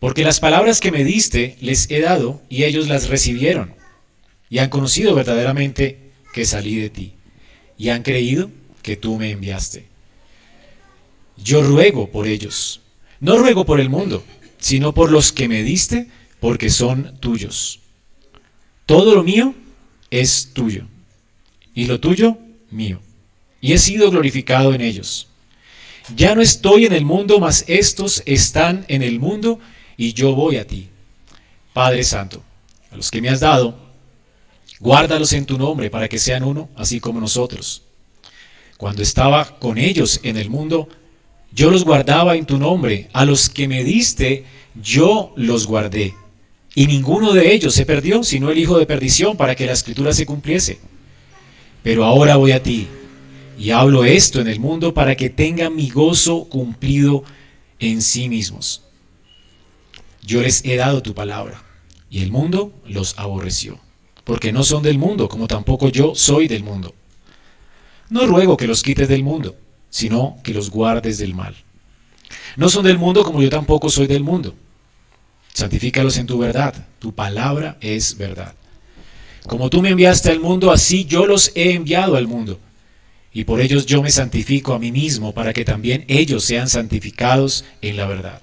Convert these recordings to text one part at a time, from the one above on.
Porque las palabras que me diste les he dado y ellos las recibieron. Y han conocido verdaderamente que salí de ti. Y han creído que tú me enviaste. Yo ruego por ellos. No ruego por el mundo, sino por los que me diste, porque son tuyos. Todo lo mío es tuyo. Y lo tuyo, mío y he sido glorificado en ellos. Ya no estoy en el mundo, mas estos están en el mundo y yo voy a ti. Padre Santo, a los que me has dado, guárdalos en tu nombre para que sean uno, así como nosotros. Cuando estaba con ellos en el mundo, yo los guardaba en tu nombre. A los que me diste, yo los guardé. Y ninguno de ellos se perdió, sino el Hijo de perdición, para que la escritura se cumpliese. Pero ahora voy a ti y hablo esto en el mundo para que tengan mi gozo cumplido en sí mismos. Yo les he dado tu palabra, y el mundo los aborreció, porque no son del mundo, como tampoco yo soy del mundo. No ruego que los quites del mundo, sino que los guardes del mal. No son del mundo como yo tampoco soy del mundo. Santifícalos en tu verdad, tu palabra es verdad. Como tú me enviaste al mundo, así yo los he enviado al mundo y por ellos yo me santifico a mí mismo, para que también ellos sean santificados en la verdad.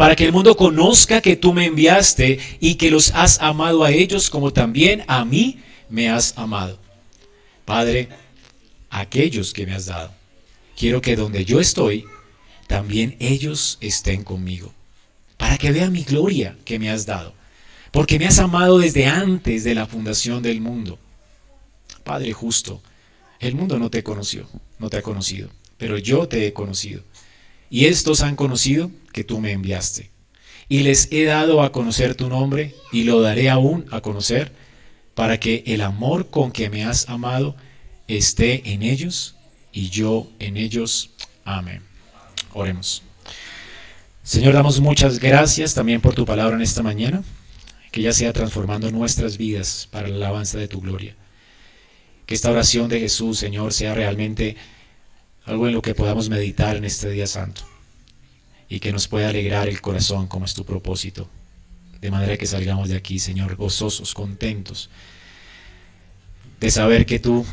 para que el mundo conozca que tú me enviaste y que los has amado a ellos como también a mí me has amado. Padre, aquellos que me has dado, quiero que donde yo estoy, también ellos estén conmigo, para que vean mi gloria que me has dado, porque me has amado desde antes de la fundación del mundo. Padre justo, el mundo no te conoció, no te ha conocido, pero yo te he conocido. Y estos han conocido que tú me enviaste. Y les he dado a conocer tu nombre y lo daré aún a conocer para que el amor con que me has amado esté en ellos y yo en ellos. Amén. Oremos. Señor, damos muchas gracias también por tu palabra en esta mañana, que ya sea transformando nuestras vidas para la alabanza de tu gloria. Que esta oración de Jesús, Señor, sea realmente algo en lo que podamos meditar en este día santo y que nos pueda alegrar el corazón como es tu propósito. De manera que salgamos de aquí, Señor, gozosos, contentos de saber que tú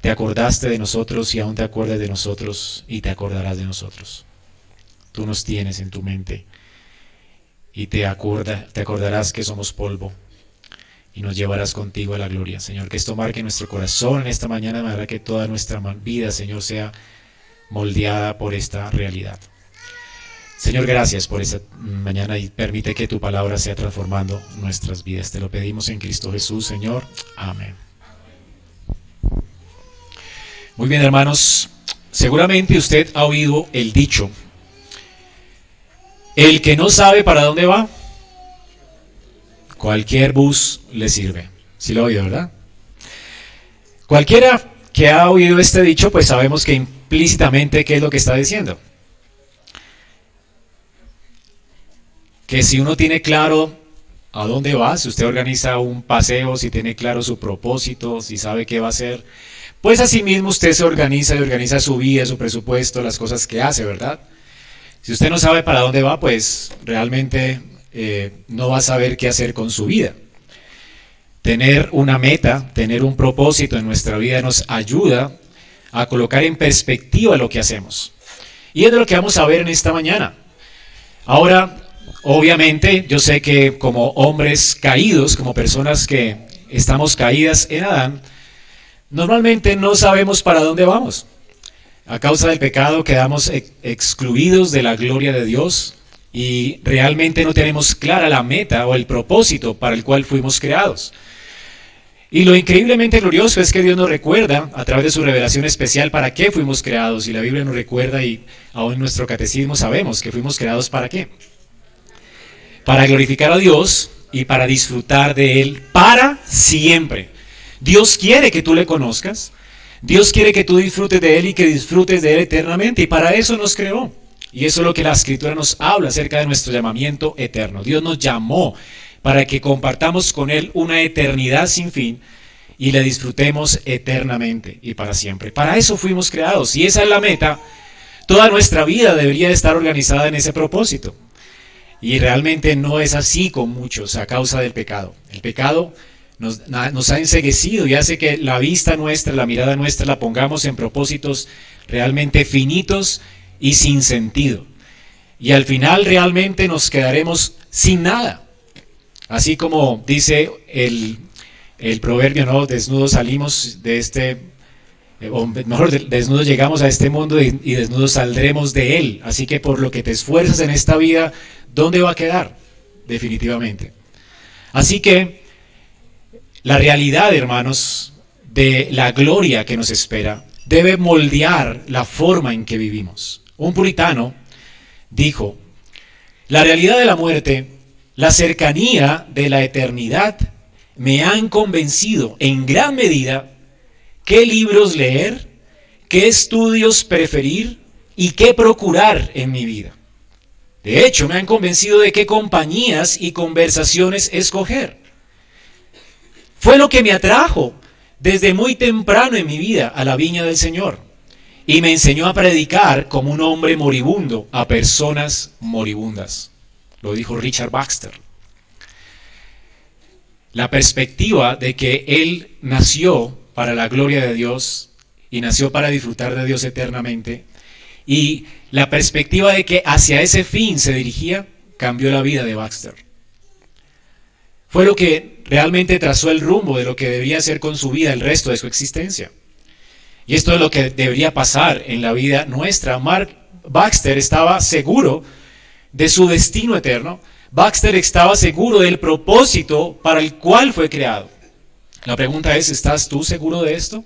te acordaste de nosotros y aún te acuerdas de nosotros y te acordarás de nosotros. Tú nos tienes en tu mente y te, acorda, te acordarás que somos polvo y nos llevarás contigo a la gloria. Señor, que esto marque nuestro corazón esta mañana, de manera que toda nuestra vida, Señor, sea moldeada por esta realidad. Señor, gracias por esta mañana y permite que tu palabra sea transformando nuestras vidas. Te lo pedimos en Cristo Jesús, Señor. Amén. Muy bien, hermanos. Seguramente usted ha oído el dicho, el que no sabe para dónde va, Cualquier bus le sirve. Si lo oído, ¿verdad? Cualquiera que ha oído este dicho, pues sabemos que implícitamente qué es lo que está diciendo. Que si uno tiene claro a dónde va, si usted organiza un paseo, si tiene claro su propósito, si sabe qué va a hacer, pues asimismo usted se organiza y organiza su vida, su presupuesto, las cosas que hace, ¿verdad? Si usted no sabe para dónde va, pues realmente eh, no va a saber qué hacer con su vida. Tener una meta, tener un propósito en nuestra vida nos ayuda a colocar en perspectiva lo que hacemos. Y es de lo que vamos a ver en esta mañana. Ahora, obviamente, yo sé que como hombres caídos, como personas que estamos caídas en Adán, normalmente no sabemos para dónde vamos. A causa del pecado quedamos excluidos de la gloria de Dios y realmente no tenemos clara la meta o el propósito para el cual fuimos creados. Y lo increíblemente glorioso es que Dios nos recuerda a través de su revelación especial para qué fuimos creados. Y la Biblia nos recuerda y aún en nuestro catecismo sabemos que fuimos creados para qué. Para glorificar a Dios y para disfrutar de Él para siempre. Dios quiere que tú le conozcas. Dios quiere que tú disfrutes de Él y que disfrutes de Él eternamente. Y para eso nos creó. Y eso es lo que la Escritura nos habla acerca de nuestro llamamiento eterno. Dios nos llamó para que compartamos con Él una eternidad sin fin y le disfrutemos eternamente y para siempre. Para eso fuimos creados y esa es la meta. Toda nuestra vida debería estar organizada en ese propósito. Y realmente no es así con muchos a causa del pecado. El pecado nos, nos, ha enseguecido y hace que la vista nuestra, la mirada nuestra la pongamos en propósitos realmente finitos y sin sentido. Y al final realmente nos quedaremos sin nada. Así como dice el, proverbio, ¿no? Desnudos salimos de este, eh, o mejor, desnudos llegamos a este mundo y, y desnudos saldremos de él. Así que por lo que te esfuerzas en esta vida, ¿dónde va a quedar? Definitivamente. Así que la realidad, hermanos, de la gloria que nos espera debe moldear la forma en que vivimos. Un puritano dijo, la realidad de la muerte la cercanía de la eternidad me han convencido en gran medida qué libros leer, qué estudios preferir y qué procurar en mi vida. De hecho, me han convencido de qué compañías y conversaciones escoger. Fue lo que me atrajo desde muy temprano en mi vida a la viña del Señor y me enseñó a predicar como un hombre moribundo a personas moribundas. Dijo Richard Baxter. La perspectiva de que Él nació para la gloria de Dios y nació para disfrutar de Dios eternamente. Y la perspectiva de que hacia ese fin se dirigía cambió la vida de Baxter. Fue lo que realmente trazó el rumbo de lo que debía hacer con su vida el resto de su existencia. Y esto es lo que debería pasar en la vida nuestra. Mark Baxter estaba seguro de su destino eterno, Baxter estaba seguro del propósito para el cual fue creado. La pregunta es, ¿estás tú seguro de esto?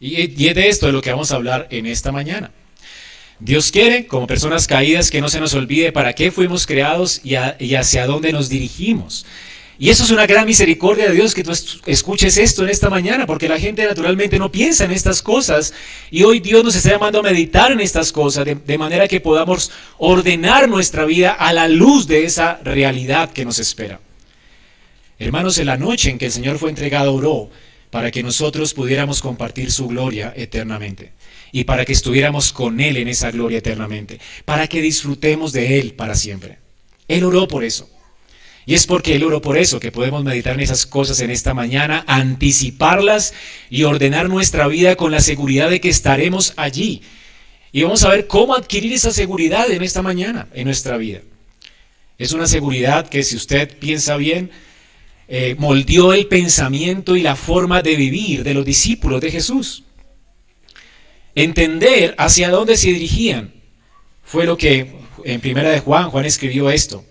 Y, es de esto de lo que vamos a hablar en esta mañana. Dios quiere, como personas caídas, que no se nos olvide para qué fuimos creados y hacia dónde nos dirigimos. Y eso es una gran misericordia de Dios que tú escuches esto en esta mañana, porque la gente naturalmente no piensa en estas cosas. Y hoy Dios nos está llamando a meditar en estas cosas, de, manera que podamos ordenar nuestra vida a la luz de esa realidad que nos espera. Hermanos, en la noche en que el Señor fue entregado, oró para que nosotros pudiéramos compartir su gloria eternamente y para que estuviéramos con Él en esa gloria eternamente, para que disfrutemos de Él para siempre. Él oró por eso. Y es porque Él oro por eso que podemos meditar en esas cosas en esta mañana, anticiparlas y ordenar nuestra vida con la seguridad de que estaremos allí. Y vamos a ver cómo adquirir esa seguridad en esta mañana, en nuestra vida. Es una seguridad que si usted piensa bien, eh, moldeó el pensamiento y la forma de vivir de los discípulos de Jesús. Entender hacia dónde se dirigían fue lo que en primera de Juan, Juan escribió esto.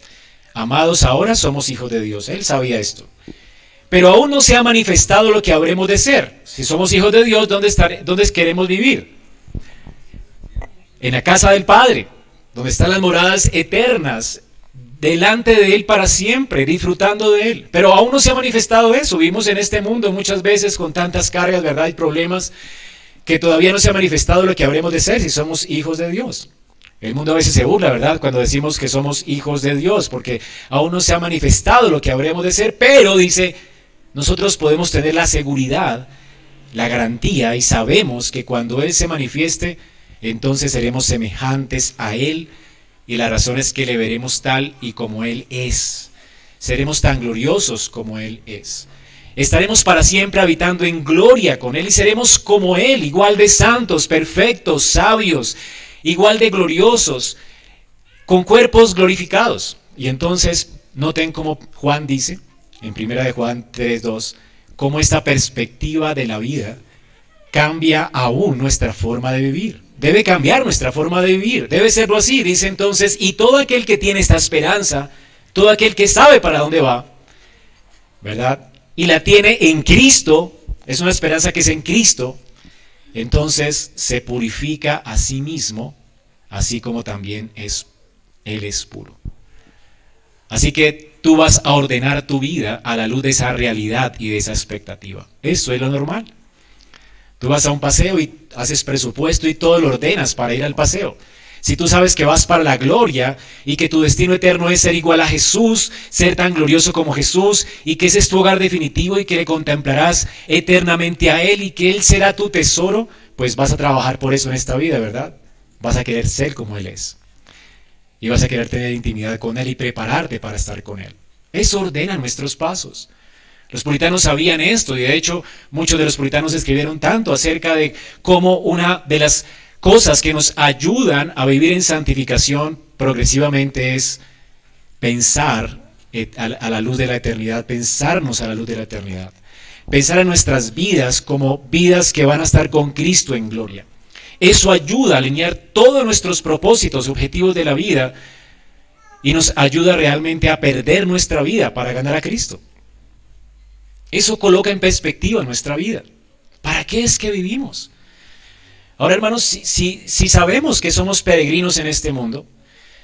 Amados, ahora somos hijos de Dios. Él sabía esto. Pero aún no se ha manifestado lo que habremos de ser. Si somos hijos de Dios, ¿dónde, estar, dónde queremos vivir? En la casa del Padre, donde están las moradas eternas, delante de Él para siempre, disfrutando de Él. Pero aún no se ha manifestado eso. Vivimos en este mundo muchas veces con tantas cargas, ¿verdad? Y problemas que todavía no se ha manifestado lo que habremos de ser si somos hijos de Dios. El mundo a veces se burla, ¿verdad? Cuando decimos que somos hijos de Dios, porque aún no se ha manifestado lo que habremos de ser, pero dice, nosotros podemos tener la seguridad, la garantía y sabemos que cuando Él se manifieste, entonces seremos semejantes a Él y la razón es que le veremos tal y como Él es. Seremos tan gloriosos como Él es. Estaremos para siempre habitando en gloria con Él y seremos como Él, igual de santos, perfectos, sabios, igual de gloriosos, con cuerpos glorificados. Y entonces, noten como Juan dice, en primera de Juan 3.2, cómo esta perspectiva de la vida cambia aún nuestra forma de vivir. Debe cambiar nuestra forma de vivir. Debe serlo así. Dice entonces, y todo aquel que tiene esta esperanza, todo aquel que sabe para dónde va, ¿verdad? Y la tiene en Cristo, es una esperanza que es en Cristo, entonces se purifica a sí mismo, así como también es, Él es puro. Así que tú vas a ordenar tu vida a la luz de esa realidad y de esa expectativa. Eso es lo normal. Tú vas a un paseo y haces presupuesto y todo lo ordenas para ir al paseo. Si tú sabes que vas para la gloria y que tu destino eterno es ser igual a Jesús, ser tan glorioso como Jesús y que ese es tu hogar definitivo y que contemplarás eternamente a Él y que Él será tu tesoro, pues vas a trabajar por eso en esta vida, ¿verdad? Vas a querer ser como Él es. Y vas a querer tener intimidad con Él y prepararte para estar con Él. Eso ordena nuestros pasos. Los puritanos sabían esto y de hecho muchos de los puritanos escribieron tanto acerca de cómo una de las cosas que nos ayudan a vivir en santificación progresivamente es pensar a la luz de la eternidad, pensarnos a la luz de la eternidad, pensar en nuestras vidas como vidas que van a estar con Cristo en gloria. Eso ayuda a alinear todos nuestros propósitos objetivos de la vida y nos ayuda realmente a perder nuestra vida para ganar a Cristo. Eso coloca en perspectiva nuestra vida. ¿Para qué es que vivimos? Ahora, hermanos, si, si, sabemos que somos peregrinos en este mundo,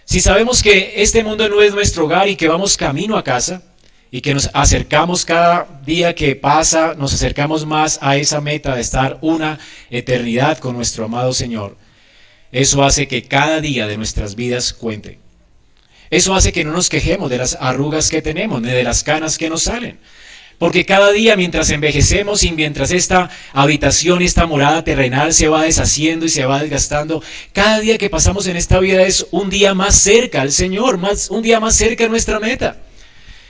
si sabemos que este mundo no es nuestro hogar y que vamos camino a casa, y que nos acercamos cada día que pasa, nos acercamos más a esa meta de estar una eternidad con nuestro amado Señor, eso hace que cada día de nuestras vidas cuente. Eso hace que no nos quejemos de las arrugas que tenemos, ni de las canas que nos salen. Porque cada día mientras envejecemos y mientras esta habitación, esta morada terrenal se va deshaciendo y se va desgastando, cada día que pasamos en esta vida es un día más cerca al Señor, más, un día más cerca a nuestra meta.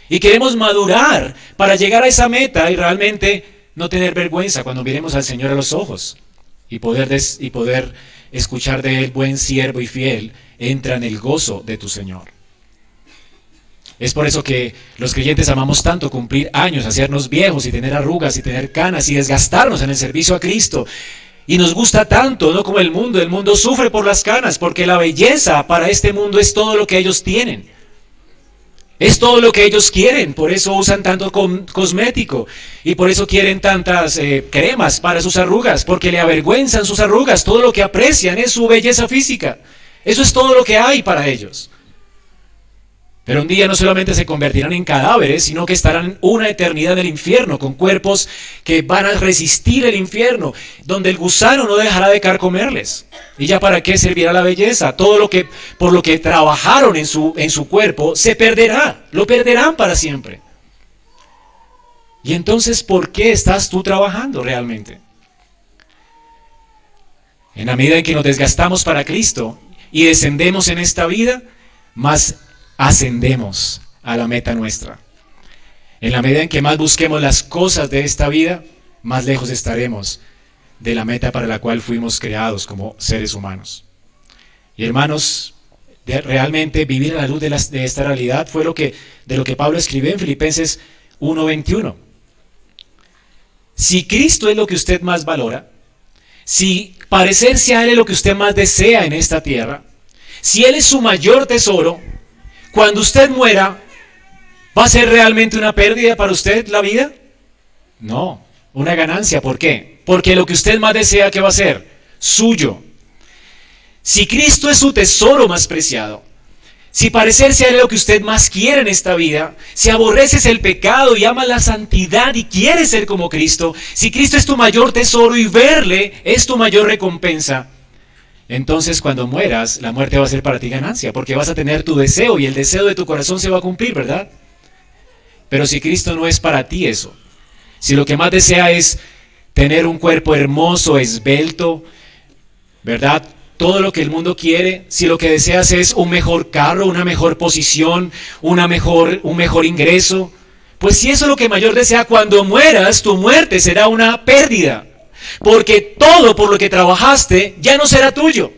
Y queremos madurar para llegar a esa meta y realmente no tener vergüenza cuando miremos al Señor a los ojos y poder, y poder escuchar de Él, buen siervo y fiel, entra en el gozo de tu Señor. Es por eso que los creyentes amamos tanto cumplir años, hacernos viejos y tener arrugas y tener canas y desgastarnos en el servicio a Cristo. Y nos gusta tanto, no como el mundo. El mundo sufre por las canas porque la belleza para este mundo es todo lo que ellos tienen. Es todo lo que ellos quieren, por eso usan tanto cosmético y por eso quieren tantas eh, cremas para sus arrugas, porque le avergüenzan sus arrugas, todo lo que aprecian es su belleza física. Eso es todo lo que hay para ellos. Pero un día no solamente se convertirán en cadáveres, sino que estarán una eternidad en el infierno, con cuerpos que van a resistir el infierno, donde el gusano no dejará de carcomerles. ¿Y ya para qué servirá la belleza? Todo lo que por lo que trabajaron en su, en su cuerpo se perderá, lo perderán para siempre. Y entonces, ¿por qué estás tú trabajando realmente? En la medida en que nos desgastamos para Cristo y descendemos en esta vida, más ascendemos a la meta nuestra. En la medida en que más busquemos las cosas de esta vida, más lejos estaremos de la meta para la cual fuimos creados como seres humanos. Y hermanos, realmente vivir a la luz de, de, esta realidad fue lo que, de lo que Pablo escribió en Filipenses 1.21. Si Cristo es lo que usted más valora, si parecerse a Él es lo que usted más desea en esta tierra, si Él es su mayor tesoro, cuando usted muera, ¿va a ser realmente una pérdida para usted la vida? No, una ganancia. ¿Por qué? Porque lo que usted más desea, ¿qué va a ser? Suyo. Si Cristo es su tesoro más preciado, si parecerse a lo que usted más quiere en esta vida, si aborreces el pecado y amas la santidad y quieres ser como Cristo, si Cristo es tu mayor tesoro y verle es tu mayor recompensa, entonces cuando mueras, la muerte va a ser para ti ganancia, porque vas a tener tu deseo y el deseo de tu corazón se va a cumplir, ¿verdad? Pero si Cristo no es para ti eso, si lo que más desea es tener un cuerpo hermoso, esbelto, ¿verdad? Todo lo que el mundo quiere, si lo que deseas es un mejor carro, una mejor posición, una mejor, un mejor ingreso, pues si eso es lo que mayor desea, cuando mueras, tu muerte será una pérdida. Porque todo por lo que trabajaste ya no será tuyo.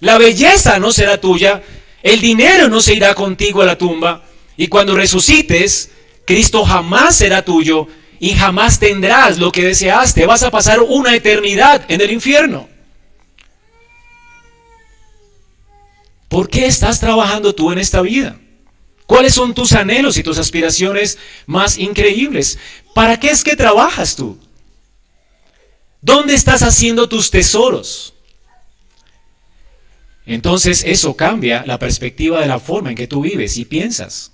La belleza no será tuya. El dinero no se irá contigo a la tumba. Y cuando resucites, Cristo jamás será tuyo y jamás tendrás lo que deseaste. Vas a pasar una eternidad en el infierno. ¿Por qué estás trabajando tú en esta vida? ¿Cuáles son tus anhelos y tus aspiraciones más increíbles? ¿Para qué es que trabajas tú? ¿Dónde estás haciendo tus tesoros? Entonces eso cambia la perspectiva de la forma en que tú vives y piensas.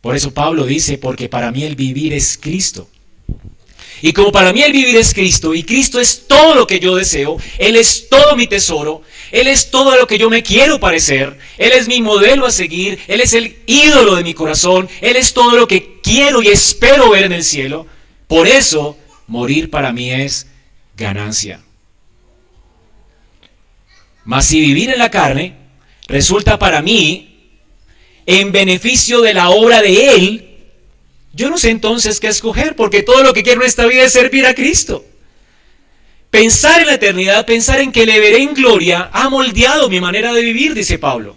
Por eso Pablo dice, porque para mí el vivir es Cristo. Y como para mí el vivir es Cristo, y Cristo es todo lo que yo deseo, Él es todo mi tesoro, Él es todo lo que yo me quiero parecer, Él es mi modelo a seguir, Él es el ídolo de mi corazón, Él es todo lo que quiero y espero ver en el cielo. Por eso, morir para mí es ganancia. Mas si vivir en la carne resulta para mí en beneficio de la obra de Él, yo no sé entonces qué escoger, porque todo lo que quiero en esta vida es servir a Cristo. Pensar en la eternidad, pensar en que le veré en gloria, ha moldeado mi manera de vivir, dice Pablo.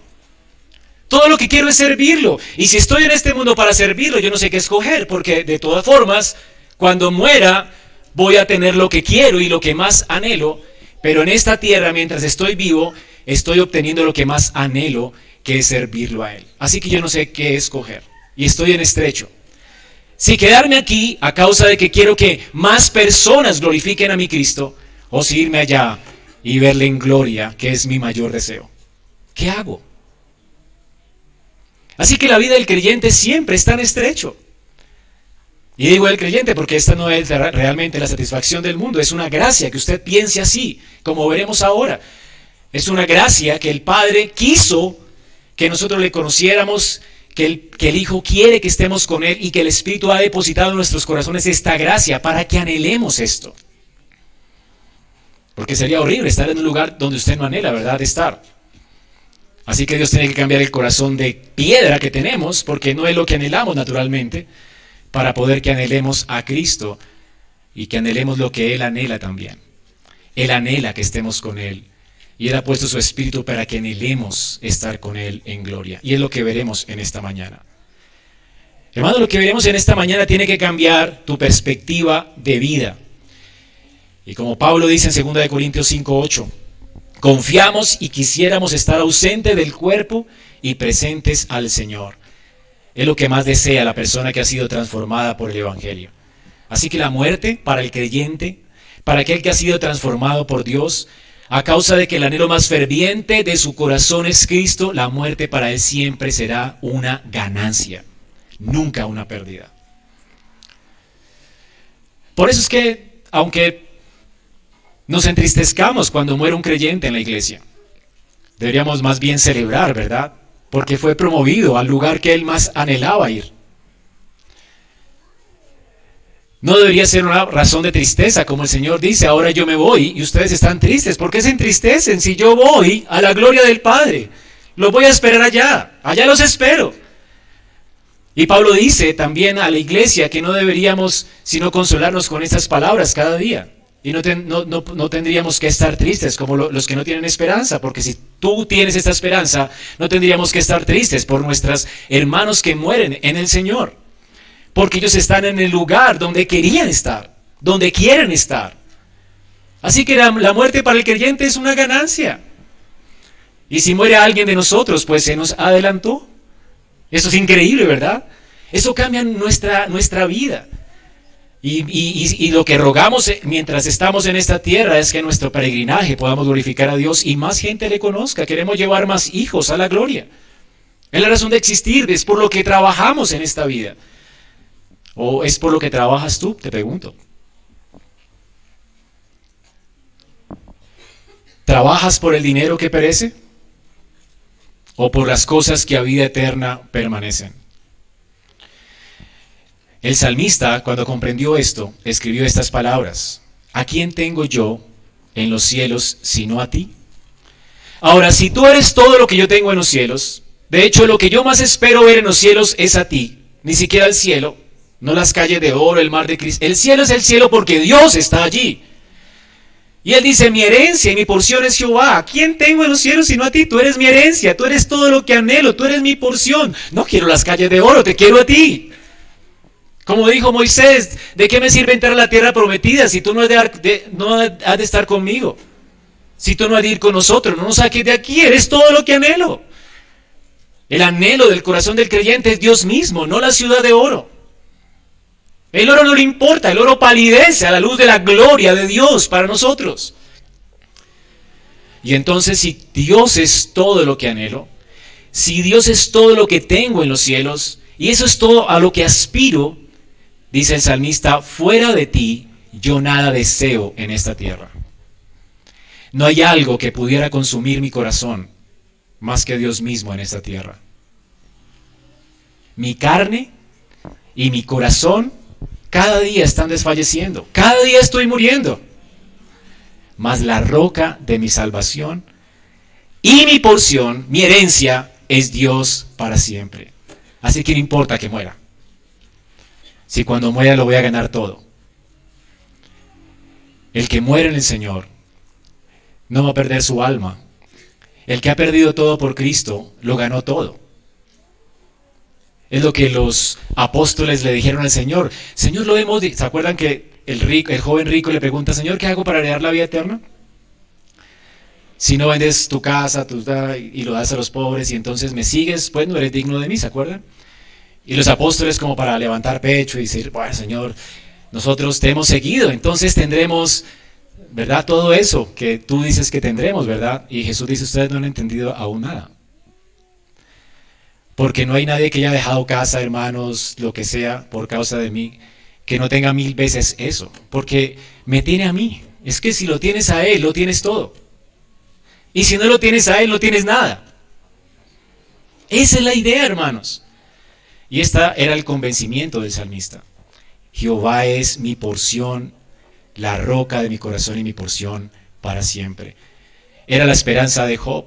Todo lo que quiero es servirlo. Y si estoy en este mundo para servirlo, yo no sé qué escoger, porque de todas formas, cuando muera, voy a tener lo que quiero y lo que más anhelo. Pero en esta tierra, mientras estoy vivo, estoy obteniendo lo que más anhelo, que es servirlo a Él. Así que yo no sé qué escoger. Y estoy en estrecho. Si quedarme aquí a causa de que quiero que más personas glorifiquen a mi Cristo, o si irme allá y verle en gloria, que es mi mayor deseo. ¿Qué hago? Así que la vida del creyente siempre está en estrecho. Y digo el creyente porque esta no es realmente la satisfacción del mundo, es una gracia que usted piense así, como veremos ahora. Es una gracia que el Padre quiso que nosotros le conociéramos, que el, que el Hijo quiere que estemos con Él y que el Espíritu ha depositado en nuestros corazones esta gracia para que anhelemos esto. Porque sería horrible estar en un lugar donde usted no anhela, ¿verdad? Estar. Así que Dios tiene que cambiar el corazón de piedra que tenemos, porque no es lo que anhelamos naturalmente, para poder que anhelemos a Cristo y que anhelemos lo que Él anhela también. Él anhela que estemos con Él y Él ha puesto su espíritu para que anhelemos estar con Él en gloria. Y es lo que veremos en esta mañana. Hermano, lo que veremos en esta mañana tiene que cambiar tu perspectiva de vida. Y como Pablo dice en 2 Corintios 5:8, confiamos y quisiéramos estar ausentes del cuerpo y presentes al Señor. Es lo que más desea la persona que ha sido transformada por el Evangelio. Así que la muerte para el creyente, para aquel que ha sido transformado por Dios, a causa de que el anhelo más ferviente de su corazón es Cristo, la muerte para él siempre será una ganancia, nunca una pérdida. Por eso es que, aunque nos entristezcamos cuando muere un creyente en la iglesia, deberíamos más bien celebrar, ¿verdad? Porque fue promovido al lugar que él más anhelaba ir. No debería ser una razón de tristeza, como el Señor dice, ahora yo me voy y ustedes están tristes. ¿Por qué se entristecen si yo voy a la gloria del Padre? Los voy a esperar allá, allá los espero. Y Pablo dice también a la iglesia que no deberíamos sino consolarnos con estas palabras cada día. Y no, no, tendríamos que estar tristes como los que no tienen esperanza, porque si tú tienes esta esperanza, no tendríamos que estar tristes por nuestros hermanos que mueren en el Señor porque ellos están en el lugar donde querían estar, donde quieren estar. Así que la, muerte para el creyente es una ganancia. Y si muere alguien de nosotros, pues se nos adelantó. Eso es increíble, ¿verdad? Eso cambia nuestra, nuestra vida. Y, y, lo que rogamos eh, mientras estamos en esta tierra es que en nuestro peregrinaje podamos glorificar a Dios y más gente le conozca. Queremos llevar más hijos a la gloria. Es la razón de existir, es por lo que trabajamos en esta vida. ¿O es por lo que trabajas tú? Te pregunto. ¿Trabajas por el dinero que perece? ¿O por las cosas que a vida eterna permanecen? El salmista, cuando comprendió esto, escribió estas palabras. ¿A quién tengo yo en los cielos sino a ti? Ahora, si tú eres todo lo que yo tengo en los cielos, de hecho lo que yo más espero ver en los cielos es a ti, ni siquiera el cielo, no las calles de oro, el mar de Cristo. El cielo es el cielo porque Dios está allí. Y él dice, mi herencia y mi porción es Jehová. ¿A quién tengo en los cielos sino a ti? Tú eres mi herencia, tú eres todo lo que anhelo, tú eres mi porción. No quiero las calles de oro, te quiero a ti. Como dijo Moisés, ¿de qué me sirve entrar a la tierra prometida si tú no has de, estar conmigo? Si tú no has de ir con nosotros, no nos saques de aquí, eres todo lo que anhelo. El anhelo del corazón del creyente es Dios mismo, no la ciudad de oro. El oro no le importa, el oro palidece a la luz de la gloria de Dios para nosotros. Y entonces si Dios es todo lo que anhelo, si Dios es todo lo que tengo en los cielos, y eso es todo a lo que aspiro, dice el salmista, fuera de ti yo nada deseo en esta tierra. No hay algo que pudiera consumir mi corazón más que Dios mismo en esta tierra. Mi carne y mi corazón cada día están desfalleciendo, cada día estoy muriendo. Mas la roca de mi salvación y mi porción, mi herencia, es Dios para siempre. Así que no importa que muera. Si cuando muera lo voy a ganar todo. El que muere en el Señor no va a perder su alma. El que ha perdido todo por Cristo lo ganó todo. Es lo que los apóstoles le dijeron al Señor. Señor, lo hemos ¿Se acuerdan que el, joven rico le pregunta, Señor, ¿qué hago para heredar la vida eterna? Si no vendes tu casa tu, y lo das a los pobres y entonces me sigues, pues no eres digno de mí, ¿se acuerdan? Y los apóstoles como para levantar pecho y decir, bueno, Señor, nosotros te hemos seguido, entonces tendremos, ¿verdad? Todo eso que tú dices que tendremos, ¿verdad? Y Jesús dice, ustedes no han entendido aún nada. Porque no hay nadie que haya dejado casa, hermanos, lo que sea, por causa de mí, que no tenga mil veces eso. Porque me tiene a mí. Es que si lo tienes a Él, lo tienes todo. Y si no lo tienes a Él, no tienes nada. Esa es la idea, hermanos. Y esta era el convencimiento del salmista. Jehová es mi porción, la roca de mi corazón y mi porción para siempre. Era la esperanza de Job.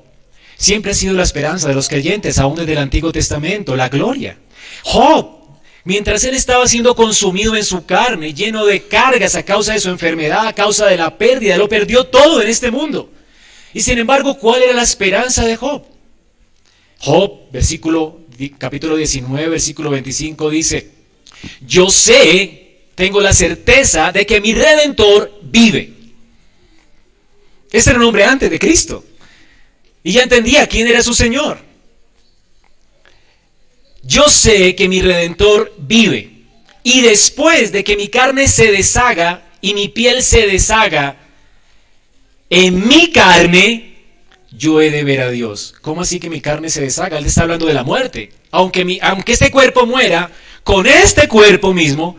Siempre ha sido la esperanza de los creyentes, aún desde el Antiguo Testamento, la gloria. Job, mientras él estaba siendo consumido en su carne, lleno de cargas a causa de su enfermedad, a causa de la pérdida, lo perdió todo en este mundo. Y sin embargo, ¿cuál era la esperanza de Job? Job, versículo, capítulo 19, versículo 25 dice, yo sé, tengo la certeza de que mi redentor vive. Este era un hombre antes de Cristo. Y ya entendía quién era su Señor. Yo sé que mi redentor vive. Y después de que mi carne se deshaga y mi piel se deshaga, en mi carne yo he de ver a Dios. ¿Cómo así que mi carne se deshaga? Él está hablando de la muerte. Aunque, mi, aunque este cuerpo muera, con este cuerpo mismo,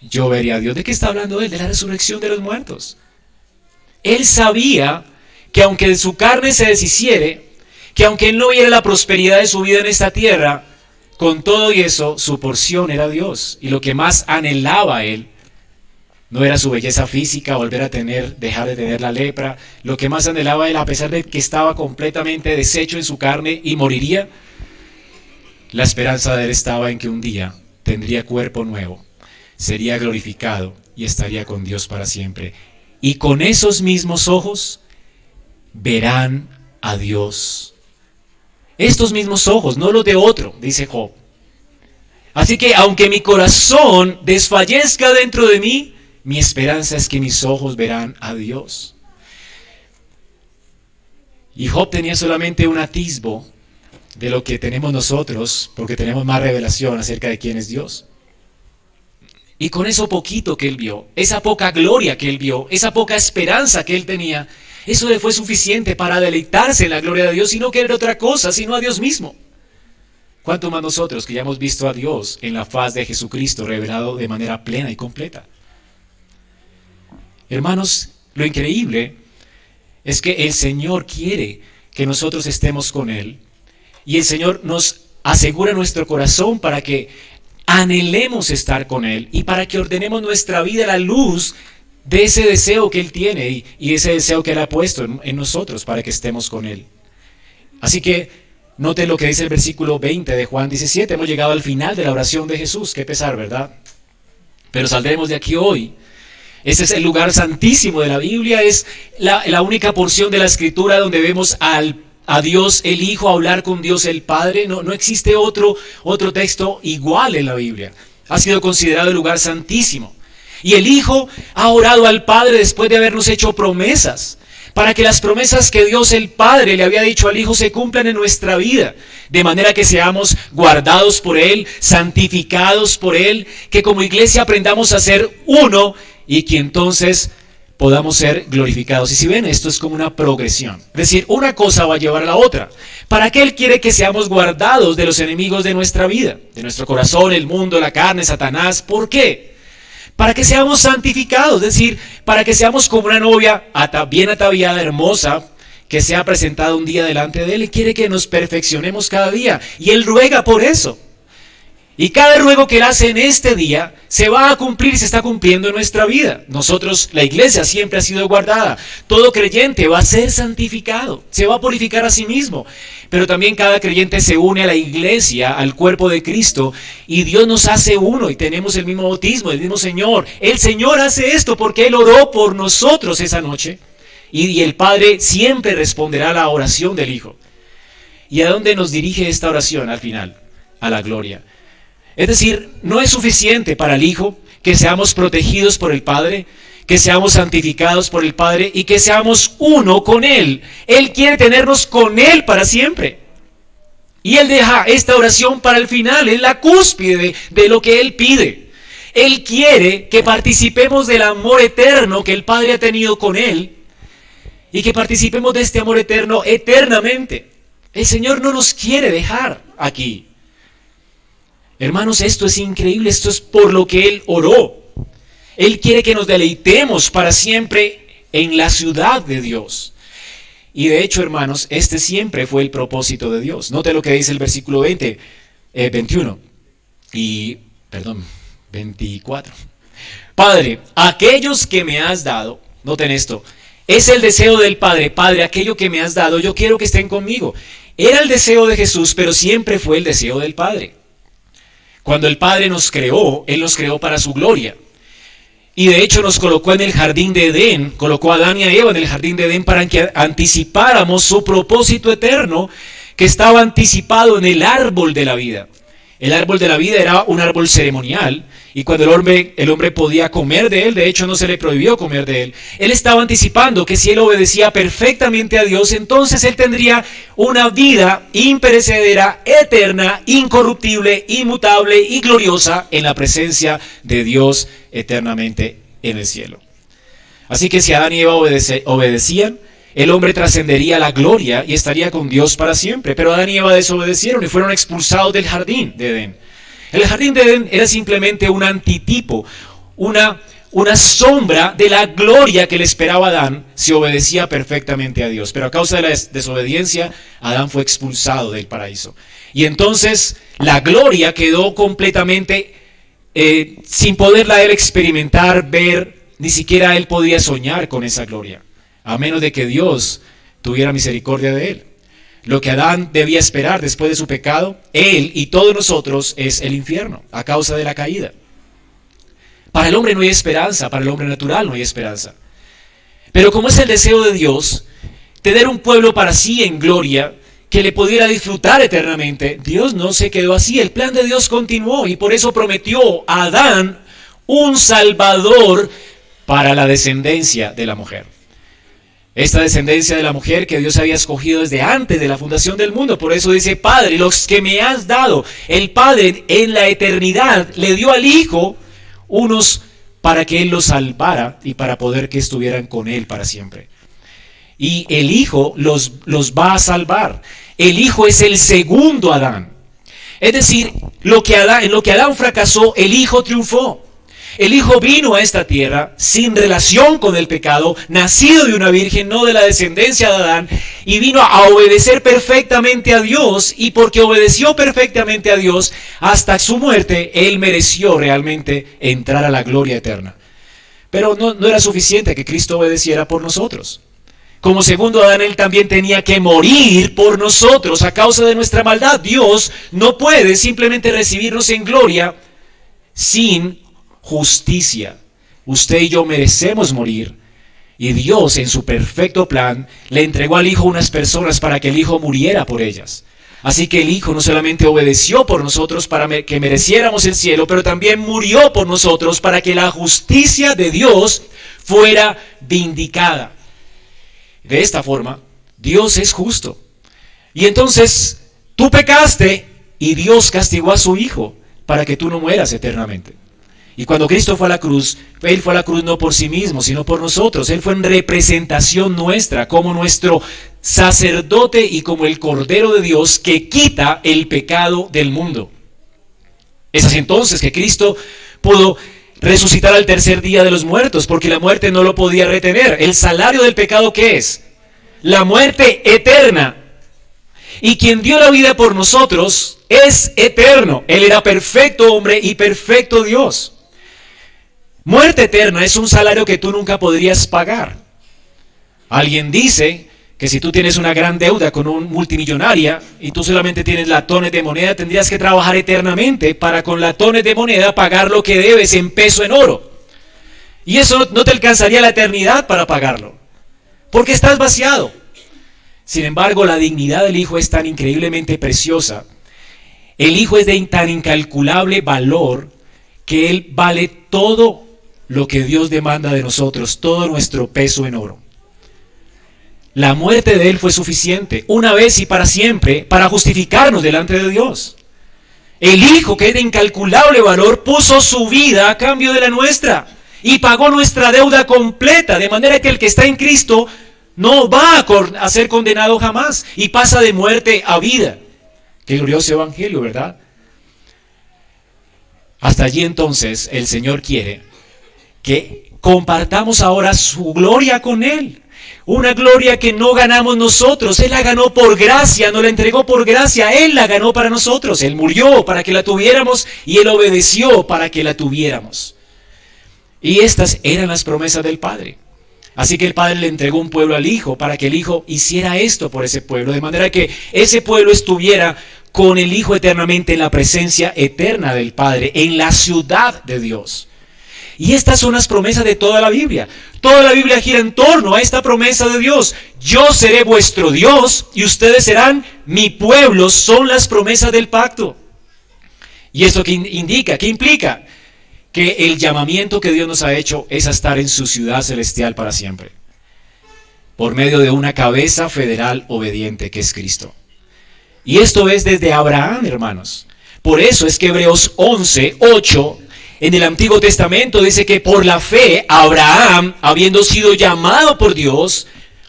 yo vería a Dios. ¿De qué está hablando él? De la resurrección de los muertos. Él sabía que aunque su carne se deshiciere, que aunque él no viera la prosperidad de su vida en esta tierra, con todo y eso, su porción era Dios. Y lo que más anhelaba él no era su belleza física, volver a tener, dejar de tener la lepra. Lo que más anhelaba él, a pesar de que estaba completamente deshecho en su carne y moriría, la esperanza de él estaba en que un día tendría cuerpo nuevo, sería glorificado y estaría con Dios para siempre. Y con esos mismos ojos verán a Dios. Estos mismos ojos, no los de otro, dice Job. Así que aunque mi corazón desfallezca dentro de mí, mi esperanza es que mis ojos verán a Dios. Y Job tenía solamente un atisbo de lo que tenemos nosotros, porque tenemos más revelación acerca de quién es Dios. Y con eso poquito que él vio, esa poca gloria que él vio, esa poca esperanza que él tenía, eso le fue suficiente para deleitarse en la gloria de Dios y no querer otra cosa, sino a Dios mismo. ¿Cuánto más nosotros que ya hemos visto a Dios en la faz de Jesucristo revelado de manera plena y completa? Hermanos, lo increíble es que el Señor quiere que nosotros estemos con Él. Y el Señor nos asegura nuestro corazón para que anhelemos estar con Él y para que ordenemos nuestra vida a la luz de ese deseo que Él tiene y, ese deseo que Él ha puesto en, nosotros para que estemos con Él. Así que note lo que dice el versículo 20 de Juan 17. Hemos llegado al final de la oración de Jesús. Qué pesar, ¿verdad? Pero saldremos de aquí hoy. Este es el lugar santísimo de la Biblia. Es la, única porción de la escritura donde vemos a Dios el Hijo, hablar con Dios el Padre. No, no existe otro, otro texto igual en la Biblia. Ha sido considerado el lugar santísimo. Y el Hijo ha orado al Padre después de habernos hecho promesas, para que las promesas que Dios el Padre le había dicho al Hijo se cumplan en nuestra vida, de manera que seamos guardados por Él, santificados por Él, que como iglesia aprendamos a ser uno y que entonces podamos ser glorificados. Y si ven, esto es como una progresión. Es decir, una cosa va a llevar a la otra. ¿Para qué Él quiere que seamos guardados de los enemigos de nuestra vida? De nuestro corazón, el mundo, la carne, Satanás. ¿Por qué? Para que seamos santificados, es decir, para que seamos como una novia bien ataviada, hermosa, que se ha presentado un día delante de Él y quiere que nos perfeccionemos cada día. Y Él ruega por eso. Y cada ruego que Él hace en este día se va a cumplir y se está cumpliendo en nuestra vida. Nosotros, la iglesia siempre ha sido guardada. Todo creyente va a ser santificado, se va a purificar a sí mismo. Pero también cada creyente se une a la iglesia, al cuerpo de Cristo, y Dios nos hace uno y tenemos el mismo bautismo, el mismo Señor. El Señor hace esto porque Él oró por nosotros esa noche. Y, el Padre siempre responderá a la oración del Hijo. ¿Y a dónde nos dirige esta oración al final? A la gloria. Es decir, no es suficiente para el Hijo que seamos protegidos por el Padre, que seamos santificados por el Padre y que seamos uno con Él. Él quiere tenernos con Él para siempre. Y Él deja esta oración para el final, es la cúspide de, lo que Él pide. Él quiere que participemos del amor eterno que el Padre ha tenido con Él y que participemos de este amor eterno eternamente. El Señor no nos quiere dejar aquí. Hermanos, esto es increíble, esto es por lo que Él oró. Él quiere que nos deleitemos para siempre en la ciudad de Dios. Y de hecho, hermanos, este siempre fue el propósito de Dios. Note lo que dice el versículo 20, 21 eh, y, perdón, 24. Padre, aquellos que me has dado, noten esto, es el deseo del Padre. Padre, aquello que me has dado, yo quiero que estén conmigo. Era el deseo de Jesús, pero siempre fue el deseo del Padre. Cuando el Padre nos creó, Él nos creó para su gloria. Y de hecho nos colocó en el jardín de Edén, colocó a Adán y a Eva en el jardín de Edén para que anticipáramos su propósito eterno que estaba anticipado en el árbol de la vida. El árbol de la vida era un árbol ceremonial y cuando el hombre, el hombre podía comer de él, de hecho no se le prohibió comer de él, él estaba anticipando que si él obedecía perfectamente a Dios, entonces él tendría una vida imperecedera, eterna, incorruptible, inmutable y gloriosa en la presencia de Dios eternamente en el cielo. Así que si Adán y Eva obedecían, el hombre trascendería la gloria y estaría con Dios para siempre. Pero Adán y Eva desobedecieron y fueron expulsados del jardín de Edén. El jardín de Edén era simplemente un antitipo, una, una sombra de la gloria que le esperaba a Adán si obedecía perfectamente a Dios. Pero a causa de la desobediencia, Adán fue expulsado del paraíso. Y entonces la gloria quedó completamente eh, sin poderla él experimentar, ver, ni siquiera él podía soñar con esa gloria a menos de que Dios tuviera misericordia de él. Lo que Adán debía esperar después de su pecado, él y todos nosotros, es el infierno, a causa de la caída. Para el hombre no hay esperanza, para el hombre natural no hay esperanza. Pero como es el deseo de Dios, tener un pueblo para sí en gloria, que le pudiera disfrutar eternamente, Dios no se quedó así, el plan de Dios continuó y por eso prometió a Adán un salvador para la descendencia de la mujer. Esta descendencia de la mujer que Dios había escogido desde antes de la fundación del mundo. Por eso dice, Padre, los que me has dado, el Padre en la eternidad le dio al Hijo unos para que Él los salvara y para poder que estuvieran con Él para siempre. Y el Hijo los, los va a salvar. El Hijo es el segundo Adán. Es decir, lo que Adán, en lo que Adán fracasó, el Hijo triunfó. El Hijo vino a esta tierra sin relación con el pecado, nacido de una virgen, no de la descendencia de Adán, y vino a obedecer perfectamente a Dios, y porque obedeció perfectamente a Dios hasta su muerte, Él mereció realmente entrar a la gloria eterna. Pero no, era suficiente que Cristo obedeciera por nosotros. Como segundo Adán, Él también tenía que morir por nosotros a causa de nuestra maldad. Dios no puede simplemente recibirnos en gloria sin justicia. Usted y yo merecemos morir. Y Dios en su perfecto plan le entregó al Hijo unas personas para que el Hijo muriera por ellas. Así que el Hijo no solamente obedeció por nosotros para que mereciéramos el cielo, pero también murió por nosotros para que la justicia de Dios fuera vindicada. De esta forma, Dios es justo. Y entonces tú pecaste y Dios castigó a su Hijo para que tú no mueras eternamente. Y cuando Cristo fue a la cruz, Él fue a la cruz no por sí mismo, sino por nosotros. Él fue en representación nuestra, como nuestro sacerdote y como el Cordero de Dios que quita el pecado del mundo. Es así entonces que Cristo pudo resucitar al tercer día de los muertos, porque la muerte no lo podía retener. El salario del pecado, ¿qué es? La muerte eterna. Y quien dio la vida por nosotros es eterno. Él era perfecto hombre y perfecto Dios. Muerte eterna es un salario que tú nunca podrías pagar. Alguien dice que si tú tienes una gran deuda con un multimillonaria y tú solamente tienes latones de moneda, tendrías que trabajar eternamente para con latones de moneda pagar lo que debes en peso en oro. Y eso no te alcanzaría la eternidad para pagarlo, porque estás vaciado. Sin embargo, la dignidad del Hijo es tan increíblemente preciosa. El Hijo es de tan incalculable valor que Él vale todo lo que Dios demanda de nosotros, todo nuestro peso en oro. La muerte de Él fue suficiente, una vez y para siempre, para justificarnos delante de Dios. El Hijo, que es de incalculable valor, puso su vida a cambio de la nuestra y pagó nuestra deuda completa, de manera que el que está en Cristo no va a ser condenado jamás y pasa de muerte a vida. Qué glorioso evangelio, ¿verdad? Hasta allí entonces el Señor quiere que compartamos ahora su gloria con Él. Una gloria que no ganamos nosotros. Él la ganó por gracia, no la entregó por gracia. Él la ganó para nosotros. Él murió para que la tuviéramos y Él obedeció para que la tuviéramos. Y estas eran las promesas del Padre. Así que el Padre le entregó un pueblo al Hijo para que el Hijo hiciera esto por ese pueblo, de manera que ese pueblo estuviera con el Hijo eternamente en la presencia eterna del Padre, en la ciudad de Dios. Y estas son las promesas de toda la Biblia. Toda la Biblia gira en torno a esta promesa de Dios. Yo seré vuestro Dios y ustedes serán mi pueblo. Son las promesas del pacto. ¿Y esto qué indica? ¿Qué implica? Que el llamamiento que Dios nos ha hecho es a estar en su ciudad celestial para siempre. Por medio de una cabeza federal obediente que es Cristo. Y esto es desde Abraham, hermanos. Por eso es que Hebreos 11, 8 en el Antiguo Testamento dice que por la fe Abraham, habiendo sido llamado por Dios,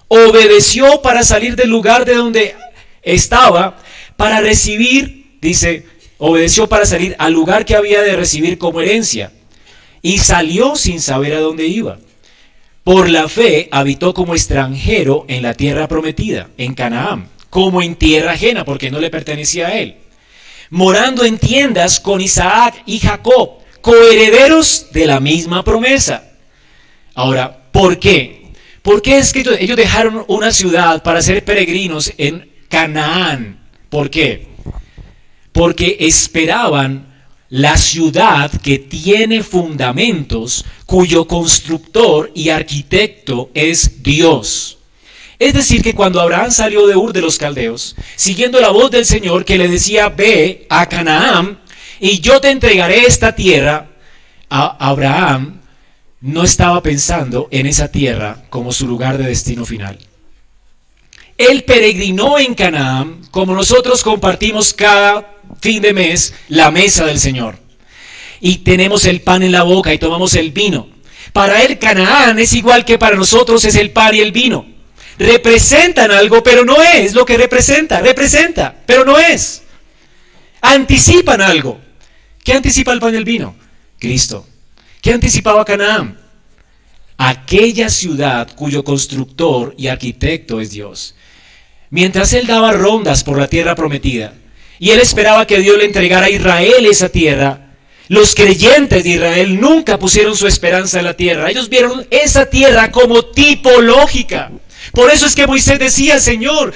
obedeció para salir del lugar de donde estaba, para recibir, dice, obedeció para salir al lugar que había de recibir como herencia. Y salió sin saber a dónde iba. Por la fe habitó como extranjero en la tierra prometida, en Canaán, como en tierra ajena, porque no le pertenecía a él. Morando en tiendas con Isaac y Jacob coherederos de la misma promesa. Ahora, ¿por qué? ¿Por qué es que ellos dejaron una ciudad para ser peregrinos en Canaán? ¿Por qué? Porque esperaban la ciudad que tiene fundamentos, cuyo constructor y arquitecto es Dios. Es decir, que cuando Abraham salió de Ur de los Caldeos, siguiendo la voz del Señor que le decía, ve a Canaán, y yo te entregaré esta tierra, Abraham no estaba pensando en esa tierra como su lugar de destino final. Él peregrinó en Canaán como nosotros compartimos cada fin de mes la mesa del Señor. Y tenemos el pan en la boca y tomamos el vino. Para él Canaán es igual que para nosotros es el pan y el vino. Representan algo, pero no es lo que representa. Representa, pero no es. Anticipan algo. ¿Qué anticipa el pan y el vino? Cristo. ¿Qué anticipaba Canaán? Aquella ciudad cuyo constructor y arquitecto es Dios. Mientras él daba rondas por la tierra prometida, y él esperaba que Dios le entregara a Israel esa tierra, los creyentes de Israel nunca pusieron su esperanza en la tierra. Ellos vieron esa tierra como tipológica. Por eso es que Moisés decía, Señor,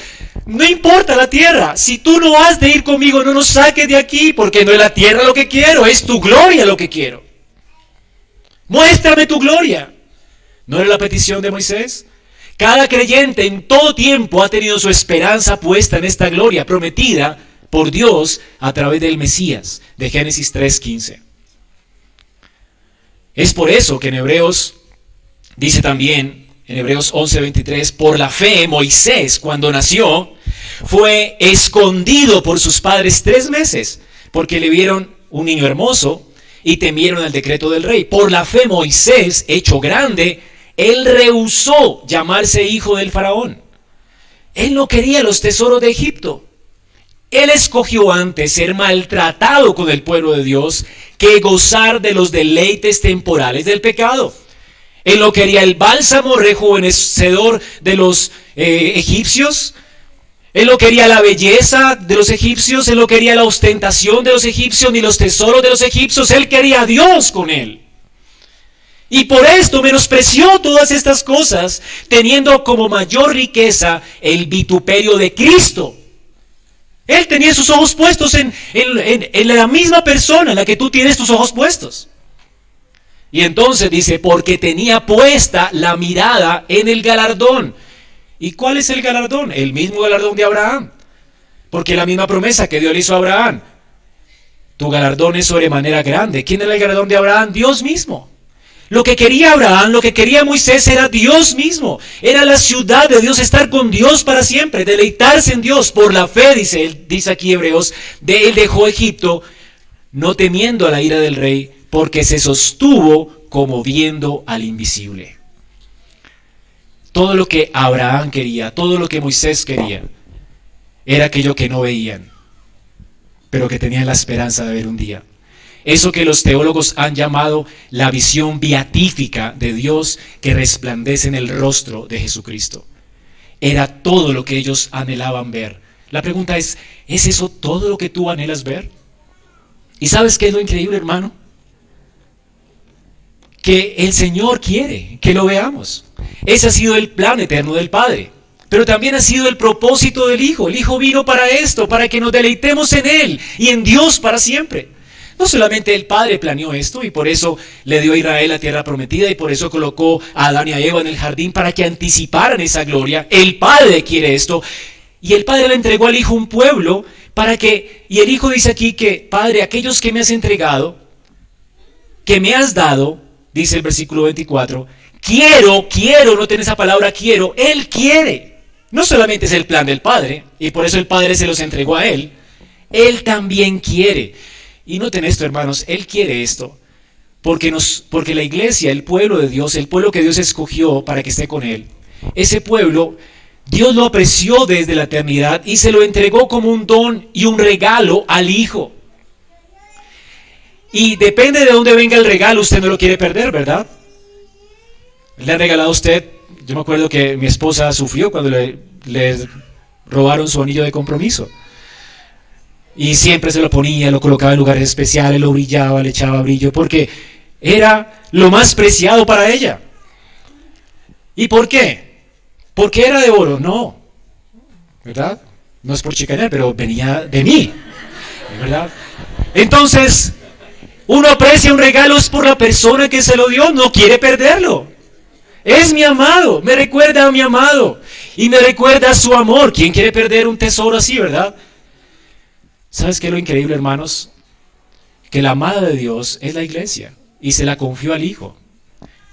no importa la tierra, si tú no has de ir conmigo, no nos saques de aquí, porque no es la tierra lo que quiero, es tu gloria lo que quiero. Muéstrame tu gloria. ¿No era la petición de Moisés? Cada creyente en todo tiempo ha tenido su esperanza puesta en esta gloria prometida por Dios a través del Mesías, de Génesis 3.15. Es por eso que en Hebreos dice también, en Hebreos 11.23, por la fe Moisés cuando nació fue escondido por sus padres tres meses, porque le vieron un niño hermoso y temieron el decreto del rey. Por la fe Moisés, hecho grande, él rehusó llamarse hijo del faraón. Él no quería los tesoros de Egipto. Él escogió antes ser maltratado con el pueblo de Dios que gozar de los deleites temporales del pecado. Él no quería el bálsamo rejuvenecedor de los eh, egipcios. Él no quería la belleza de los egipcios. Él no quería la ostentación de los egipcios ni los tesoros de los egipcios. Él quería a Dios con él. Y por esto menospreció todas estas cosas, teniendo como mayor riqueza el vituperio de Cristo él tenía sus ojos puestos en, la misma persona en la que tú tienes tus ojos puestos. Y entonces dice, porque tenía puesta la mirada en el galardón. ¿Y cuál es el galardón? El mismo galardón de Abraham. Porque la misma promesa que Dios le hizo a Abraham. Tu galardón es sobremanera grande. ¿Quién era el galardón de Abraham? Dios mismo. Lo que quería Abraham, lo que quería Moisés era Dios mismo. Era la ciudad de Dios, estar con Dios para siempre, deleitarse en Dios. Por la fe, dice, dice aquí Hebreos, de él dejó Egipto, no temiendo a la ira del rey, porque se sostuvo como viendo al invisible. Todo lo que Abraham quería, todo lo que Moisés quería, era aquello que no veían, pero que tenían la esperanza de ver un día. Eso que los teólogos han llamado la visión beatífica de Dios que resplandece en el rostro de Jesucristo. Era todo lo que ellos anhelaban ver. La pregunta es, ¿es eso todo lo que tú anhelas ver? ¿Y sabes qué es lo increíble, hermano? Que el Señor quiere que lo veamos. Ese ha sido el plan eterno del Padre. Pero también ha sido el propósito del Hijo. El Hijo vino para esto, para que nos deleitemos en Él y en Dios para siempre. No solamente el Padre planeó esto y por eso le dio a Israel la tierra prometida y por eso colocó a Adán y a Eva en el jardín para que anticiparan esa gloria. El Padre quiere esto. Y el Padre le entregó al Hijo un pueblo para que, y el Hijo dice aquí que, Padre, aquellos que me has entregado, que me has dado, dice el versículo 24, quiero, quiero, no tiene esa palabra quiero, Él quiere. No solamente es el plan del Padre, y por eso el Padre se los entregó a Él, Él también quiere. Y noten esto, hermanos, Él quiere esto. Porque, nos, porque la iglesia, el pueblo de Dios, el pueblo que Dios escogió para que esté con Él, ese pueblo, Dios lo apreció desde la eternidad y se lo entregó como un don y un regalo al Hijo. Y depende de dónde venga el regalo, usted no lo quiere perder, ¿verdad? Le ha regalado a usted, yo me acuerdo que mi esposa sufrió cuando le, le robaron su anillo de compromiso. Y siempre se lo ponía, lo colocaba en lugares especiales, lo brillaba, le echaba brillo, porque era lo más preciado para ella. ¿Y por qué? Porque era de oro, no. ¿Verdad? No es por chicanear, pero venía de mí. ¿Verdad? Entonces, uno aprecia un regalo es por la persona que se lo dio, no quiere perderlo. Es mi amado, me recuerda a mi amado y me recuerda a su amor. ¿Quién quiere perder un tesoro así, verdad? ¿Sabes qué es lo increíble, hermanos? Que la amada de Dios es la iglesia y se la confió al Hijo.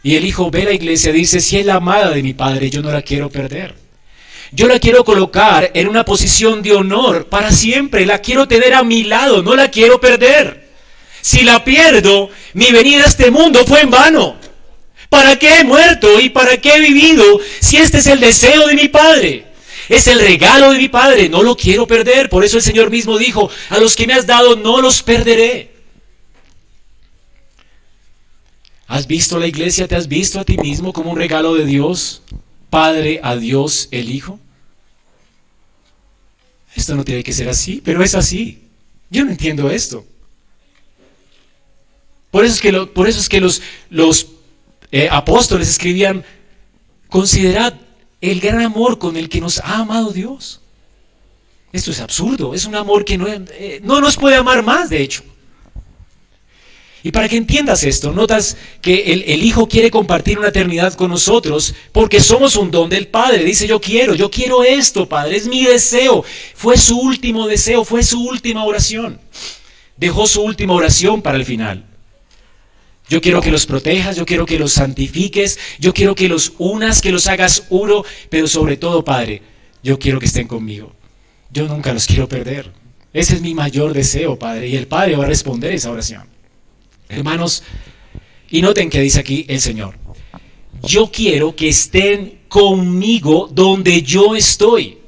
Y el Hijo ve la iglesia y dice, si es la amada de mi Padre, yo no la quiero perder. Yo la quiero colocar en una posición de honor para siempre. La quiero tener a mi lado, no la quiero perder. Si la pierdo, mi venida a este mundo fue en vano. ¿Para qué he muerto y para qué he vivido si este es el deseo de mi Padre? Es el regalo de mi Padre, no lo quiero perder. Por eso el Señor mismo dijo, a los que me has dado no los perderé. ¿Has visto la iglesia? ¿Te has visto a ti mismo como un regalo de Dios? Padre a Dios el Hijo. Esto no tiene que ser así, pero es así. Yo no entiendo esto. Por eso es que, por eso es que los, los eh, apóstoles escribían, considerad el gran amor con el que nos ha amado Dios. Esto es absurdo, es un amor que no, eh, no nos puede amar más, de hecho. Y para que entiendas esto, notas que el, el, Hijo quiere compartir una eternidad con nosotros porque somos un don del Padre. Dice, yo quiero, yo quiero esto, Padre, es mi deseo. Fue su último deseo, fue su última oración. Dejó su última oración para el final. Yo quiero que los protejas, yo quiero que los santifiques, yo quiero que los unas, que los hagas uno, pero sobre todo, Padre, yo quiero que estén conmigo. Yo nunca los quiero perder. Ese es mi mayor deseo, Padre, y el Padre va a responder esa oración. Hermanos, y noten que dice aquí el Señor, yo quiero que estén conmigo donde yo estoy.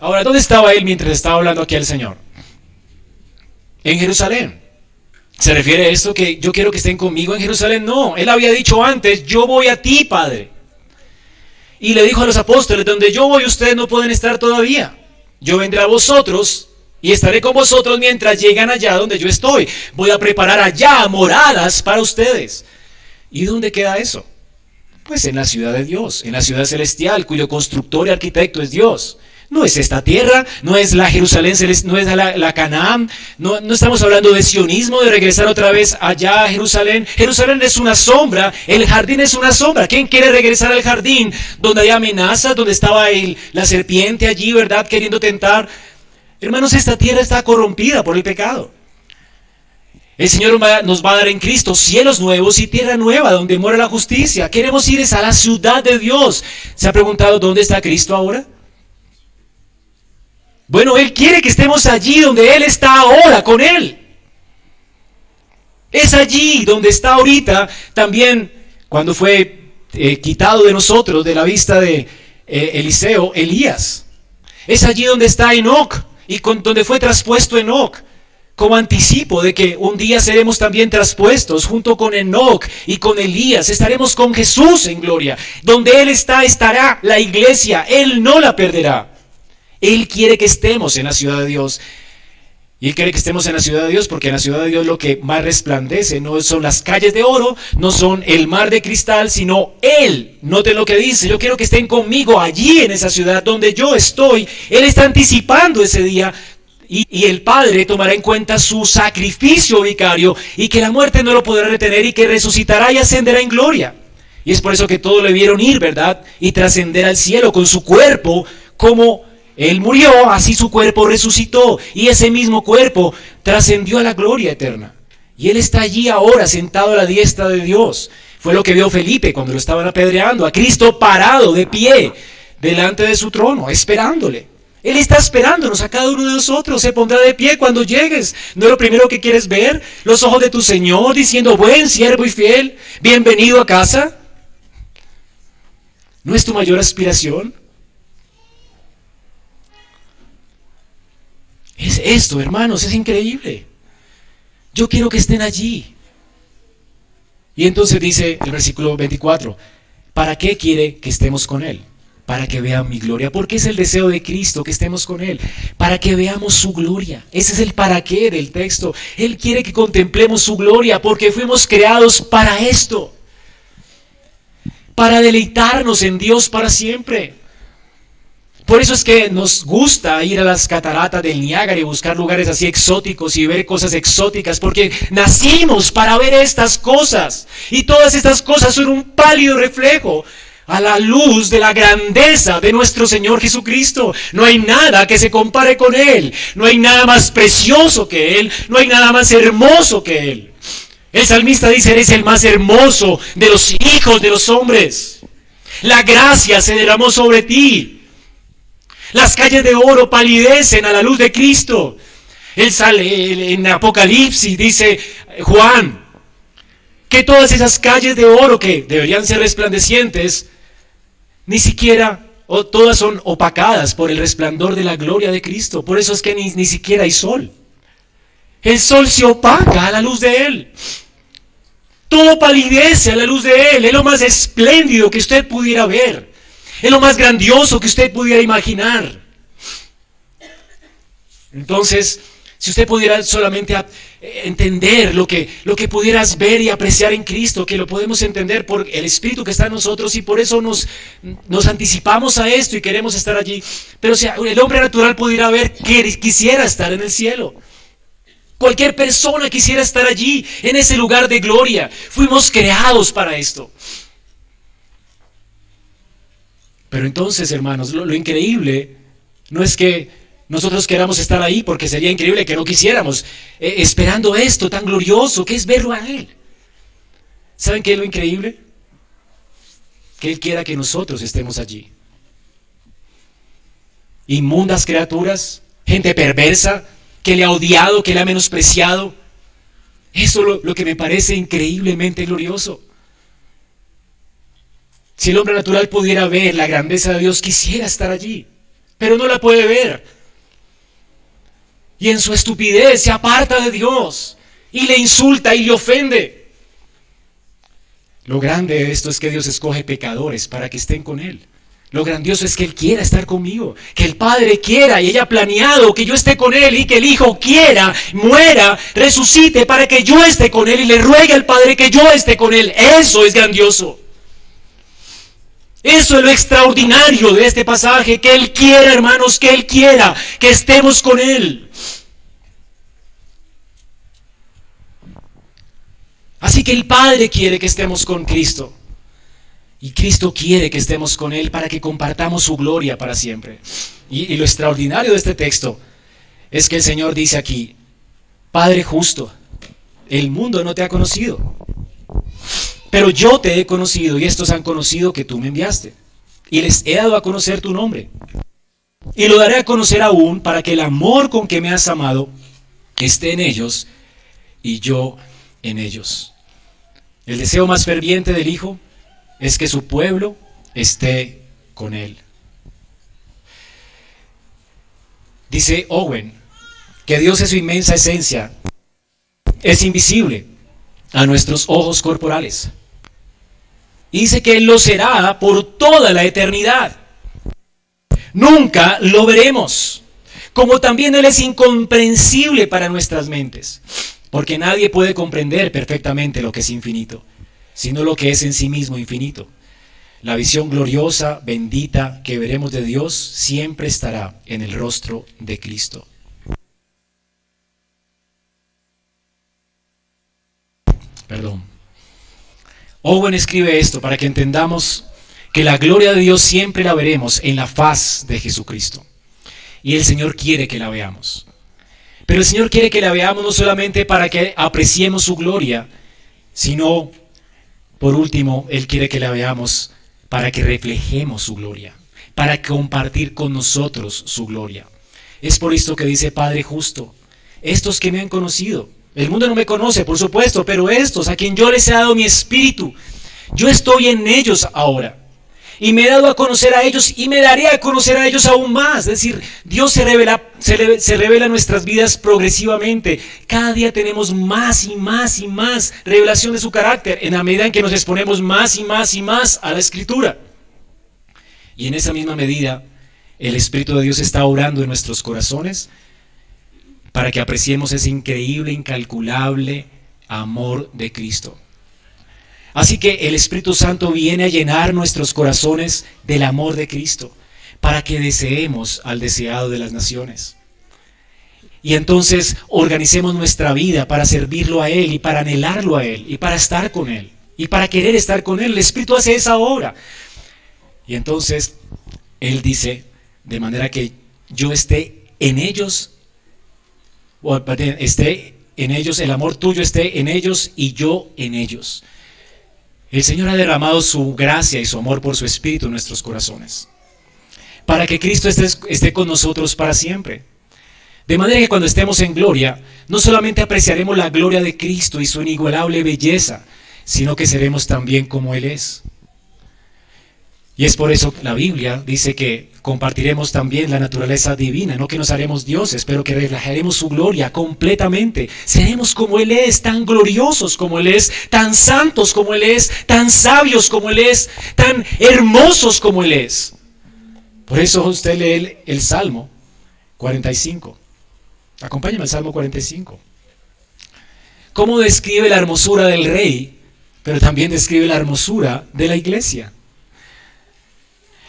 Ahora, ¿dónde estaba él mientras estaba hablando aquí al Señor? En Jerusalén. ¿Se refiere a esto que yo quiero que estén conmigo en Jerusalén? No, él había dicho antes, yo voy a ti, Padre. Y le dijo a los apóstoles, donde yo voy ustedes no pueden estar todavía. Yo vendré a vosotros y estaré con vosotros mientras llegan allá donde yo estoy. Voy a preparar allá moradas para ustedes. ¿Y dónde queda eso? Pues en la ciudad de Dios, en la ciudad celestial, cuyo constructor y arquitecto es Dios. No es esta tierra, no es la Jerusalén, no es la, Canaán, no, no, estamos hablando de sionismo, de regresar otra vez allá a Jerusalén. Jerusalén es una sombra, el jardín es una sombra. ¿Quién quiere regresar al jardín donde hay amenazas, donde estaba el, la serpiente allí, verdad, queriendo tentar? Hermanos, esta tierra está corrompida por el pecado. El Señor nos va a dar en Cristo cielos nuevos y tierra nueva donde muere la justicia. Queremos ir a la ciudad de Dios. ¿Se ha preguntado dónde está Cristo ahora? Bueno, Él quiere que estemos allí donde Él está ahora, con Él. Es allí donde está ahorita también cuando fue eh, quitado de nosotros, de la vista de eh, Eliseo, Elías. Es allí donde está Enoch y con, donde fue traspuesto Enoch como anticipo de que un día seremos también traspuestos junto con Enoch y con Elías. Estaremos con Jesús en gloria. Donde Él está, estará la iglesia. Él no la perderá. Él quiere que estemos en la ciudad de Dios. Y Él quiere que estemos en la ciudad de Dios porque en la ciudad de Dios lo que más resplandece no son las calles de oro, no son el mar de cristal, sino Él. Noten lo que dice, yo quiero que estén conmigo allí en esa ciudad donde yo estoy. Él está anticipando ese día y, y, el Padre tomará en cuenta su sacrificio vicario y que la muerte no lo podrá retener y que resucitará y ascenderá en gloria. Y es por eso que todos le vieron ir, ¿verdad? Y trascender al cielo con su cuerpo como él murió, así su cuerpo resucitó y ese mismo cuerpo trascendió a la gloria eterna. Y Él está allí ahora sentado a la diestra de Dios. Fue lo que vio Felipe cuando lo estaban apedreando, a Cristo parado de pie delante de su trono, esperándole. Él está esperándonos a cada uno de nosotros. Se pondrá de pie cuando llegues. ¿No es lo primero que quieres ver? Los ojos de tu Señor diciendo, buen siervo y fiel, bienvenido a casa. ¿No es tu mayor aspiración? Es esto, hermanos, es increíble. Yo quiero que estén allí. Y entonces dice el versículo 24, ¿para qué quiere que estemos con Él? Para que vean mi gloria. Porque es el deseo de Cristo que estemos con Él. Para que veamos su gloria. Ese es el para qué del texto. Él quiere que contemplemos su gloria porque fuimos creados para esto. Para deleitarnos en Dios para siempre. Por eso es que nos gusta ir a las cataratas del Niágara y buscar lugares así exóticos y ver cosas exóticas, porque nacimos para ver estas cosas. Y todas estas cosas son un pálido reflejo a la luz de la grandeza de nuestro Señor Jesucristo. No hay nada que se compare con Él. No hay nada más precioso que Él. No hay nada más hermoso que Él. El salmista dice, eres el más hermoso de los hijos de los hombres. La gracia se derramó sobre ti. Las calles de oro palidecen a la luz de Cristo. Él sale en Apocalipsis, dice Juan, que todas esas calles de oro que deberían ser resplandecientes, ni siquiera o todas son opacadas por el resplandor de la gloria de Cristo. Por eso es que ni, ni siquiera hay sol. El sol se opaca a la luz de Él. Todo palidece a la luz de Él. Es lo más espléndido que usted pudiera ver. Es lo más grandioso que usted pudiera imaginar. Entonces, si usted pudiera solamente entender lo que, lo que pudieras ver y apreciar en Cristo, que lo podemos entender por el Espíritu que está en nosotros y por eso nos, nos anticipamos a esto y queremos estar allí. Pero si el hombre natural pudiera ver, que quisiera estar en el cielo. Cualquier persona quisiera estar allí, en ese lugar de gloria. Fuimos creados para esto. Pero entonces, hermanos, lo, increíble no es que nosotros queramos estar ahí porque sería increíble que no quisiéramos, eh, esperando esto tan glorioso que es verlo a Él. ¿Saben qué es lo increíble? Que Él quiera que nosotros estemos allí. Inmundas criaturas, gente perversa, que le ha odiado, que le ha menospreciado. Eso es lo, lo que me parece increíblemente glorioso. Si el hombre natural pudiera ver la grandeza de Dios, quisiera estar allí, pero no la puede ver y en su estupidez se aparta de Dios y le insulta y le ofende. Lo grande de esto es que Dios escoge pecadores para que estén con Él. Lo grandioso es que Él quiera estar conmigo, que el Padre quiera y haya planeado que yo esté con Él y que el Hijo quiera, muera, resucite para que yo esté con Él y le ruegue al Padre que yo esté con Él. Eso es grandioso. Eso es lo extraordinario de este pasaje, que Él quiera, hermanos, que Él quiera, que estemos con Él. Así que el Padre quiere que estemos con Cristo. Y Cristo quiere que estemos con Él para que compartamos su gloria para siempre. Y, lo extraordinario de este texto es que el Señor dice aquí, Padre justo, el mundo no te ha conocido, pero yo te he conocido y estos han conocido que tú me enviaste. Y les he dado a conocer tu nombre. Y lo daré a conocer aún para que el amor con que me has amado esté en ellos y yo en ellos. El deseo más ferviente del Hijo es que su pueblo esté con Él. Dice Owen que Dios es su inmensa esencia, es invisible a nuestros ojos corporales. Dice que Él lo será por toda la eternidad. Nunca lo veremos, como también Él es incomprensible para nuestras mentes. Porque nadie puede comprender perfectamente lo que es infinito, sino lo que es en sí mismo infinito. La visión gloriosa, bendita que veremos de Dios siempre estará en el rostro de Cristo. Perdón. Owen escribe esto para que entendamos que la gloria de Dios siempre la veremos en la faz de Jesucristo. Y el Señor quiere que la veamos. Pero el Señor quiere que la veamos no solamente para que apreciemos su gloria, sino, por último, Él quiere que la veamos para que reflejemos su gloria, para compartir con nosotros su gloria. Es por esto que dice Padre justo, estos que me han conocido, el mundo no me conoce, por supuesto, pero estos a quien yo les he dado mi espíritu, yo estoy en ellos ahora y me he dado a conocer a ellos y me daré a conocer a ellos aún más. Es decir, Dios se revela, se, revela en nuestras vidas progresivamente. Cada día tenemos más y más y más revelación de su carácter en la medida en que nos exponemos más y más y más a la escritura. Y en esa misma medida, el Espíritu de Dios está orando en nuestros corazones para que apreciemos ese increíble, incalculable amor de Cristo. Así que el Espíritu Santo viene a llenar nuestros corazones del amor de Cristo para que deseemos al deseado de las naciones. Y entonces organicemos nuestra vida para servirlo a Él y para anhelarlo a Él y para estar con Él y para querer estar con Él. El Espíritu hace esa obra. Y entonces Él dice, de manera que yo esté en ellos, esté en ellos, el amor tuyo esté en ellos y yo en ellos. El Señor ha derramado su gracia y su amor por su Espíritu en nuestros corazones, para que Cristo esté, con nosotros para siempre. De manera que cuando estemos en gloria, no solamente apreciaremos la gloria de Cristo y su inigualable belleza, sino que seremos también como Él es. Y es por eso que la Biblia dice que compartiremos también la naturaleza divina, no que nos haremos dioses, pero que reflejaremos su gloria completamente. Seremos como Él es, tan gloriosos como Él es, tan santos como Él es, tan sabios como Él es, tan hermosos como Él es. Por eso usted lee el, el Salmo 45. Acompáñame al Salmo 45. ¿Cómo describe la hermosura del rey, pero también describe la hermosura de la iglesia?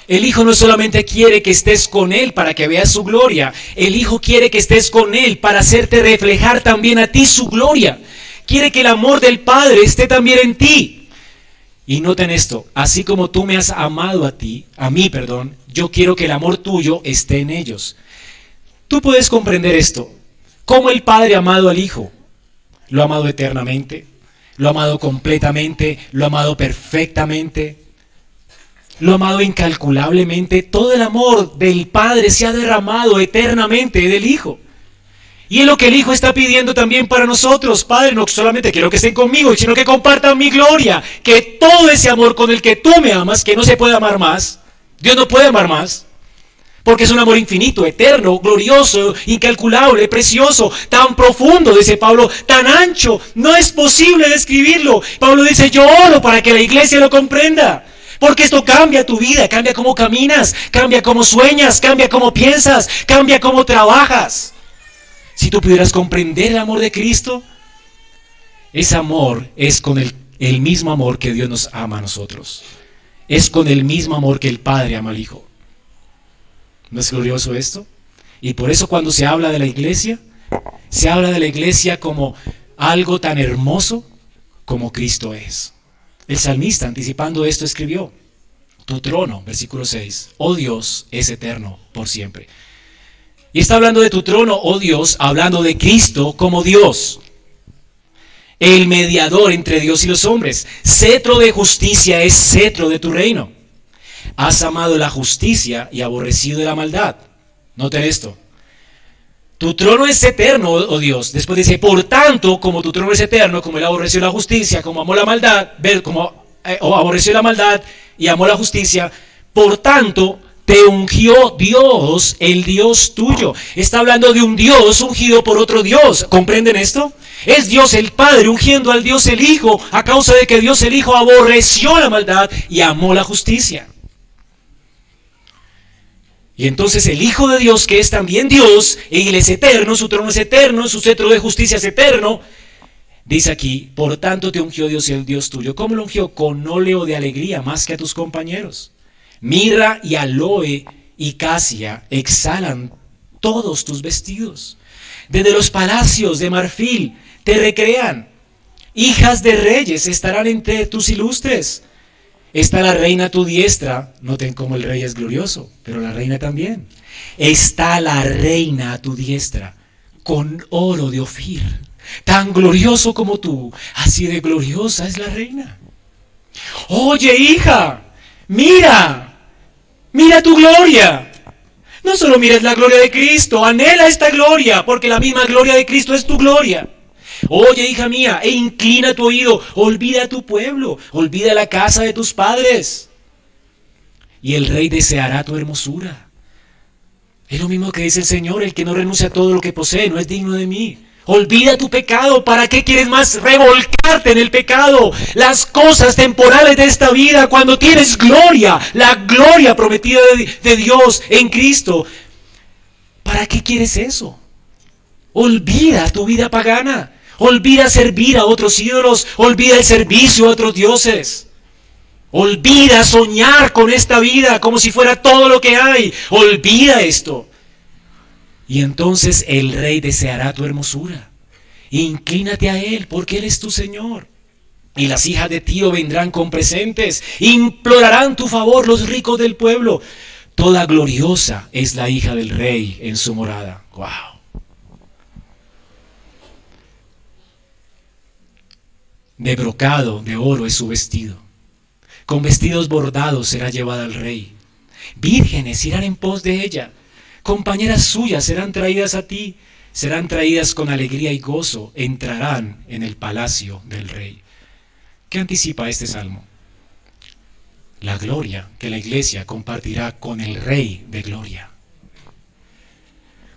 El Hijo no solamente quiere que estés con Él para que veas su gloria, el Hijo quiere que estés con Él para hacerte reflejar también a ti su gloria. Quiere que el amor del Padre esté también en ti. Y noten esto, así como tú me has amado a ti, a mí, perdón, yo quiero que el amor tuyo esté en ellos. Tú puedes comprender esto. ¿Cómo el Padre ha amado al Hijo? Lo ha amado eternamente, lo ha amado completamente, lo ha amado perfectamente, lo amado incalculablemente. Todo el amor del Padre se ha derramado eternamente del Hijo. Y es lo que el Hijo está pidiendo también para nosotros. Padre, no solamente quiero que estén conmigo, sino que compartan mi gloria. Que todo ese amor con el que tú me amas, que no se puede amar más, Dios no puede amar más. Porque es un amor infinito, eterno, glorioso, incalculable, precioso, tan profundo, dice Pablo, tan ancho. No es posible describirlo. Pablo dice, yo oro para que la iglesia lo comprenda. Porque esto cambia tu vida, cambia cómo caminas, cambia cómo sueñas, cambia cómo piensas, cambia cómo trabajas. Si tú pudieras comprender el amor de Cristo, ese amor es con el, el mismo amor que Dios nos ama a nosotros. Es con el mismo amor que el Padre ama al Hijo. ¿No es glorioso esto? Y por eso cuando se habla de la iglesia, se habla de la iglesia como algo tan hermoso como Cristo es. El salmista, anticipando esto, escribió, Tu trono, versículo 6, oh Dios, es eterno por siempre. Y está hablando de tu trono, oh Dios, hablando de Cristo como Dios, el mediador entre Dios y los hombres. Cetro de justicia es cetro de tu reino. Has amado la justicia y aborrecido la maldad. Noten esto. Tu trono es eterno, oh Dios. Después dice, por tanto, como tu trono es eterno, como él aborreció la justicia, como amó la maldad, ver, como eh, aborreció la maldad y amó la justicia, por tanto, te ungió Dios, el Dios tuyo. Está hablando de un Dios ungido por otro Dios. ¿Comprenden esto? Es Dios el Padre ungiendo al Dios el Hijo a causa de que Dios el Hijo aborreció la maldad y amó la justicia. Y entonces el Hijo de Dios, que es también Dios, y Él es eterno, su trono es eterno, su cetro de justicia es eterno, dice aquí, por tanto te ungió Dios el Dios tuyo. ¿Cómo lo ungió? Con óleo de alegría más que a tus compañeros. Mirra y aloe y casia exhalan todos tus vestidos. Desde los palacios de marfil te recrean. Hijas de reyes estarán entre tus ilustres. Está la reina a tu diestra. Noten cómo el rey es glorioso, pero la reina también. Está la reina a tu diestra, con oro de Ofir. Tan glorioso como tú, así de gloriosa es la reina. Oye, hija, mira, mira tu gloria. No solo mires la gloria de Cristo, anhela esta gloria, porque la misma gloria de Cristo es tu gloria. Oye, hija mía, e inclina tu oído, olvida tu pueblo, olvida la casa de tus padres. Y el rey deseará tu hermosura. Es lo mismo que dice el Señor, el que no renuncia a todo lo que posee, no es digno de mí. Olvida tu pecado. ¿Para qué quieres más revolcarte en el pecado? Las cosas temporales de esta vida, cuando tienes gloria, la gloria prometida de, de Dios en Cristo. ¿Para qué quieres eso? Olvida tu vida pagana. Olvida servir a otros ídolos. Olvida el servicio a otros dioses. Olvida soñar con esta vida como si fuera todo lo que hay. Olvida esto. Y entonces el rey deseará tu hermosura. Inclínate a él porque él es tu Señor. Y las hijas de Tío vendrán con presentes. Implorarán tu favor los ricos del pueblo. Toda gloriosa es la hija del rey en su morada. Wow. De brocado, de oro es su vestido. Con vestidos bordados será llevada al rey. Vírgenes irán en pos de ella. Compañeras suyas serán traídas a ti. Serán traídas con alegría y gozo. Entrarán en el palacio del rey. ¿Qué anticipa este salmo? la gloria que la iglesia compartirá con el Rey de Gloria.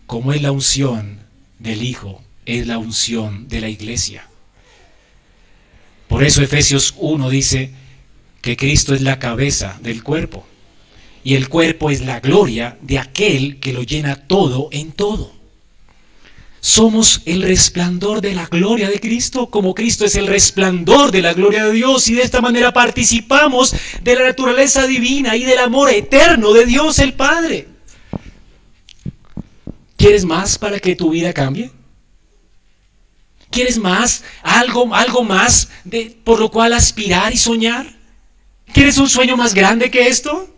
Como es la unción del Hijo, es la unción de la iglesia. Por eso Efesios 1 dice que Cristo es la cabeza del cuerpo y el cuerpo es la gloria de aquel que lo llena todo en todo. Somos el resplandor de la gloria de Cristo, como Cristo es el resplandor de la gloria de Dios, y de esta manera participamos de la naturaleza divina y del amor eterno de Dios el Padre. ¿Quieres más para que tu vida cambie? ¿Quieres más? ¿Algo, algo más de, por lo cual aspirar y soñar? ¿Quieres un sueño más grande que esto?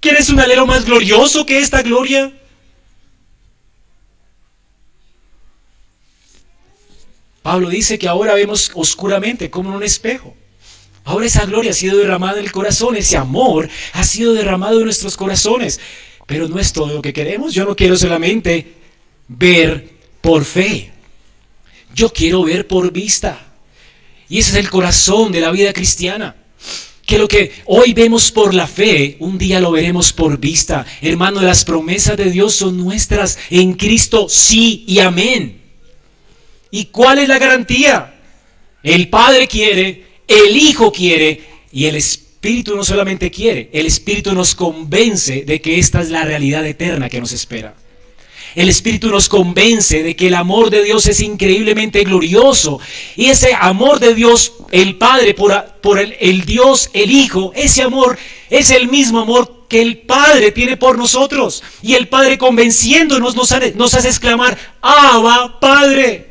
¿Quieres un alero más glorioso que esta gloria? Pablo dice que ahora vemos oscuramente como en un espejo. Ahora esa gloria ha sido derramada en el corazón, ese amor ha sido derramado en nuestros corazones. Pero no es todo lo que queremos. Yo no quiero solamente ver por fe. Yo quiero ver por vista. Y ese es el corazón de la vida cristiana. Que lo que hoy vemos por la fe, un día lo veremos por vista. Hermano, las promesas de Dios son nuestras en Cristo, sí y amén. ¿Y cuál es la garantía? El Padre quiere, el Hijo quiere y el Espíritu no solamente quiere, el Espíritu nos convence de que esta es la realidad eterna que nos espera. El Espíritu nos convence de que el amor de Dios es increíblemente glorioso. Y ese amor de Dios, el Padre, por, el, Dios, el Hijo, ese amor es el mismo amor que el Padre tiene por nosotros. Y el Padre convenciéndonos nos, nos hace exclamar, Abba, Padre.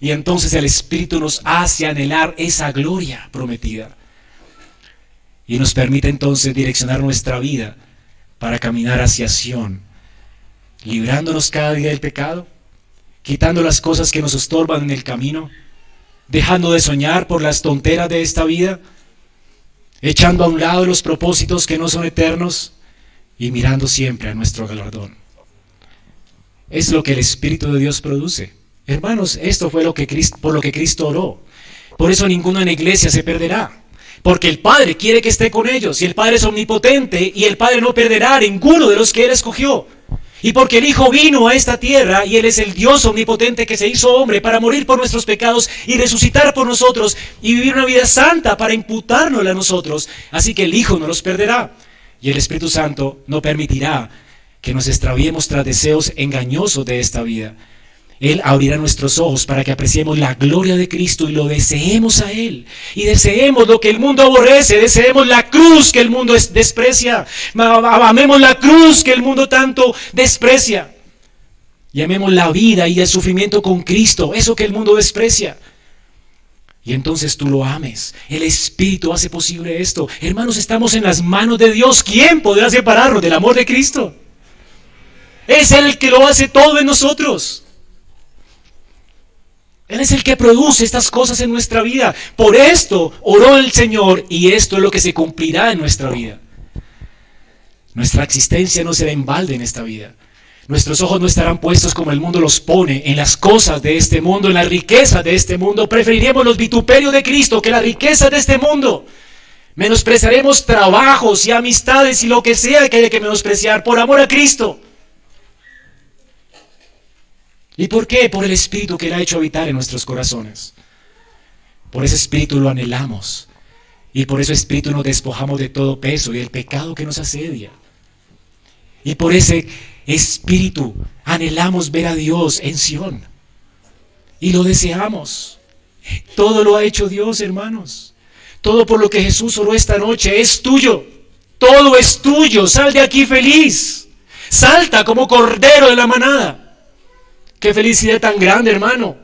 Y entonces el Espíritu nos hace anhelar esa gloria prometida. Y nos permite entonces direccionar nuestra vida para caminar hacia Sion, librándonos cada día del pecado, quitando las cosas que nos estorban en el camino, dejando de soñar por las tonteras de esta vida, echando a un lado los propósitos que no son eternos y mirando siempre a nuestro galardón. Es lo que el Espíritu de Dios produce. Hermanos, esto fue lo que Cristo, por lo que Cristo oró. Por eso ninguno en la iglesia se perderá. Porque el Padre quiere que esté con ellos. Y el Padre es omnipotente. Y el Padre no perderá a ninguno de los que Él escogió. Y porque el Hijo vino a esta tierra y Él es el Dios omnipotente que se hizo hombre para morir por nuestros pecados y resucitar por nosotros y vivir una vida santa para imputárnosla a nosotros. Así que el Hijo no los perderá. Y el Espíritu Santo no permitirá que nos extraviemos tras deseos engañosos de esta vida. Él abrirá nuestros ojos para que apreciemos la gloria de Cristo y lo deseemos a Él. Y deseemos lo que el mundo aborrece, deseemos la cruz que el mundo desprecia. Amemos la cruz que el mundo tanto desprecia. Y amemos la vida y el sufrimiento con Cristo, eso que el mundo desprecia. Y entonces tú lo ames. El Espíritu hace posible esto. Hermanos, estamos en las manos de Dios. ¿Quién podrá separarnos del amor de Cristo? Es el que lo hace todo en nosotros. Él es el que produce estas cosas en nuestra vida. Por esto oró el Señor y esto es lo que se cumplirá en nuestra vida. Nuestra existencia no será en balde en esta vida. Nuestros ojos no estarán puestos como el mundo los pone en las cosas de este mundo, en la riqueza de este mundo. Preferiremos los vituperios de Cristo que la riqueza de este mundo. Menospreciaremos trabajos y amistades y lo que sea que haya que menospreciar por amor a Cristo. ¿Y por qué? Por el Espíritu que Él ha hecho habitar en nuestros corazones. Por ese Espíritu lo anhelamos. Y por ese Espíritu nos despojamos de todo peso y el pecado que nos asedia. Y por ese Espíritu anhelamos ver a Dios en Sión. Y lo deseamos. Todo lo ha hecho Dios, hermanos. Todo por lo que Jesús oró esta noche es tuyo. Todo es tuyo. Sal de aquí feliz. Salta como cordero de la manada. Qué felicidad tan grande, hermano.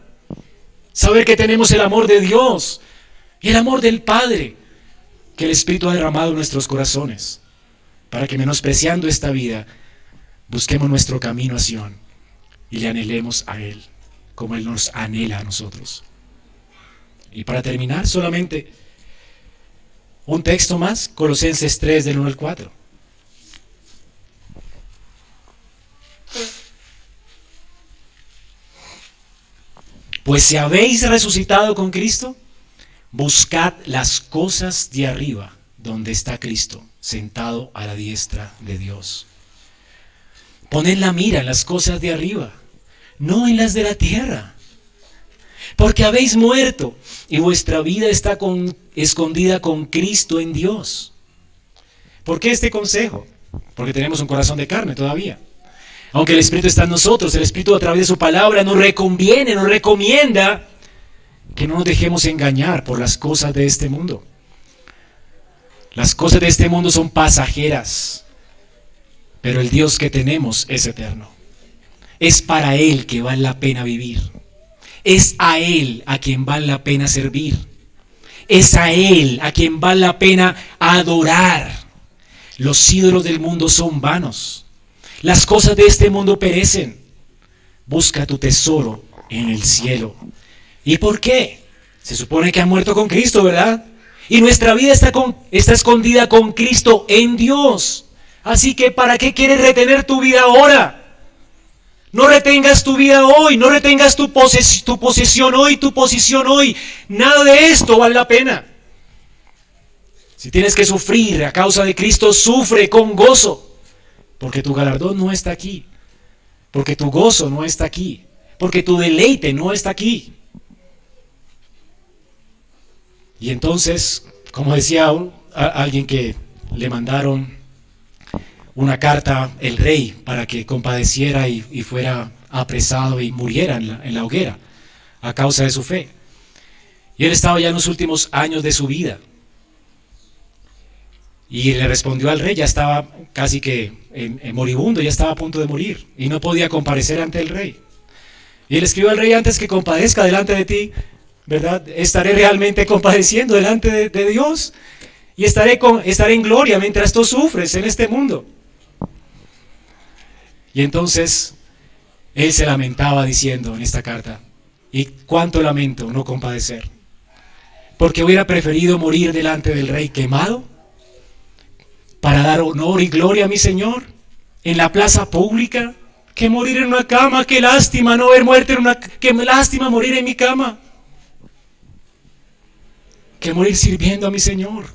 Saber que tenemos el amor de Dios y el amor del Padre que el Espíritu ha derramado en nuestros corazones. Para que menospreciando esta vida, busquemos nuestro camino a Sion y le anhelemos a Él, como Él nos anhela a nosotros. Y para terminar, solamente un texto más, Colosenses 3 del 1 al 4. Pues si habéis resucitado con Cristo, buscad las cosas de arriba, donde está Cristo, sentado a la diestra de Dios. Poned la mira en las cosas de arriba, no en las de la tierra. Porque habéis muerto y vuestra vida está escondida con Cristo en Dios. ¿Por qué este consejo? Porque tenemos un corazón de carne todavía. Aunque el Espíritu está en nosotros, el Espíritu a través de su palabra nos reconviene, nos recomienda que no nos dejemos engañar por las cosas de este mundo. Las cosas de este mundo son pasajeras, pero el Dios que tenemos es eterno. Es para Él que vale la pena vivir. Es a Él a quien vale la pena servir. Es a Él a quien vale la pena adorar. Los ídolos del mundo son vanos. Las cosas de este mundo perecen. Busca tu tesoro en el cielo. ¿Y por qué? Se supone que ha muerto con Cristo, ¿verdad? Y nuestra vida está, con, está escondida con Cristo en Dios. Así que ¿para qué quieres retener tu vida ahora? No retengas tu vida hoy, no retengas tu, tu posesión hoy, tu posición hoy. Nada de esto vale la pena. Si tienes que sufrir a causa de Cristo, sufre con gozo, porque tu galardón no está aquí, porque tu gozo no está aquí, porque tu deleite no está aquí. Y entonces, como decía alguien que le mandaron una carta el rey para que compadeciera y, fuera apresado y muriera en la, en la hoguera a causa de su fe. Y él estaba ya en los últimos años de su vida. Y le respondió al rey, ya estaba casi que moribundo, ya estaba a punto de morir y no podía comparecer ante el rey. Y él escribió al rey antes que compadezca delante de ti, ¿verdad? Estaré realmente compadeciendo delante de, Dios y estaré, con, estaré en gloria mientras tú sufres en este mundo. Y entonces él se lamentaba diciendo en esta carta, y cuánto lamento no compadecer, porque hubiera preferido morir delante del rey quemado para dar honor y gloria a mi Señor en la plaza pública que morir en una cama. Qué lástima no ver muerte en una qué lástima morir en mi cama. Que morir sirviendo a mi Señor.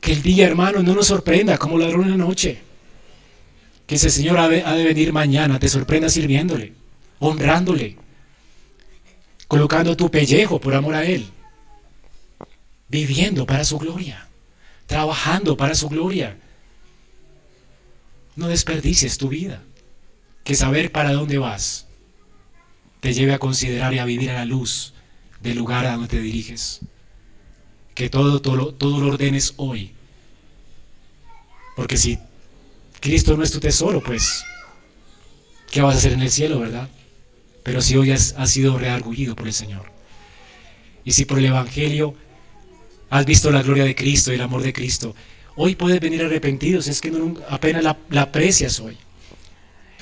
Que el día, hermano, no nos sorprenda como ladrón en la noche. Que ese Señor ha de venir mañana, te sorprenda sirviéndole, honrándole, colocando tu pellejo por amor a Él, viviendo para su gloria trabajando para su gloria. No desperdicies tu vida. Que saber para dónde vas te lleve a considerar y a vivir a la luz del lugar a donde te diriges. Que todo, todo, todo lo ordenes hoy. Porque si Cristo no es tu tesoro, pues, ¿qué vas a hacer en el cielo, verdad? Pero si hoy has, has sido reargullido por el Señor. Y si por el Evangelio has visto la gloria de Cristo y el amor de Cristo. Hoy puedes venir arrepentido, si es que no, apenas la, aprecias hoy.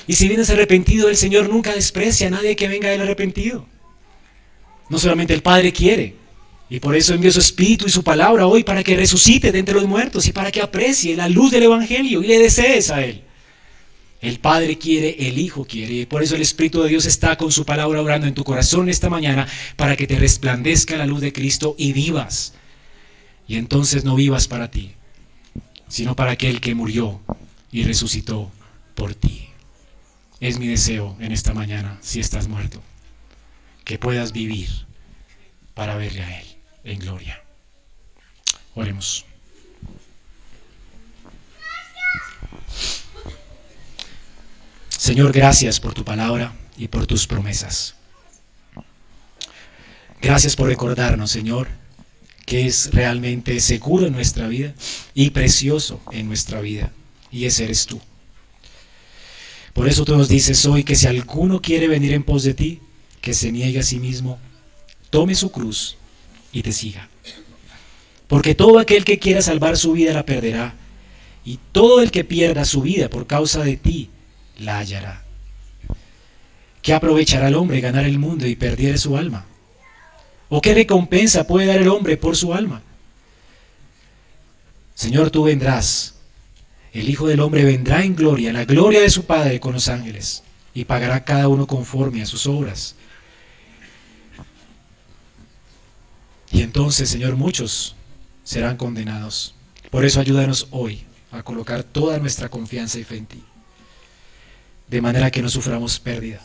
Y si vienes arrepentido, el Señor nunca desprecia a nadie que venga él arrepentido. No solamente el Padre quiere, y por eso envió su Espíritu y su palabra hoy para que resucite de entre los muertos y para que aprecie la luz del Evangelio y le desees a Él. El Padre quiere, el Hijo quiere, y por eso el Espíritu de Dios está con su palabra orando en tu corazón esta mañana para que te resplandezca la luz de Cristo y vivas y entonces no vivas para ti, sino para aquel que murió y resucitó por ti. Es mi deseo en esta mañana, si estás muerto, que puedas vivir para verle a Él en gloria. Oremos. Señor, gracias por tu palabra y por tus promesas. Gracias por recordarnos, Señor, que es realmente seguro en nuestra vida y precioso en nuestra vida. Y ese eres tú. Por eso tú nos dices hoy que si alguno quiere venir en pos de ti, que se niegue a sí mismo, tome su cruz y te siga. Porque todo aquel que quiera salvar su vida la perderá, y todo el que pierda su vida por causa de ti la hallará. ¿Qué aprovechará el hombre ganar el mundo y perder su alma? ¿O qué recompensa puede dar el hombre por su alma? Señor, tú vendrás. El Hijo del Hombre vendrá en gloria, la gloria de su Padre con los ángeles, y pagará cada uno conforme a sus obras. Y entonces, Señor, muchos serán condenados Por eso ayúdanos hoy a colocar toda nuestra confianza y fe en ti, de manera que no suframos pérdida.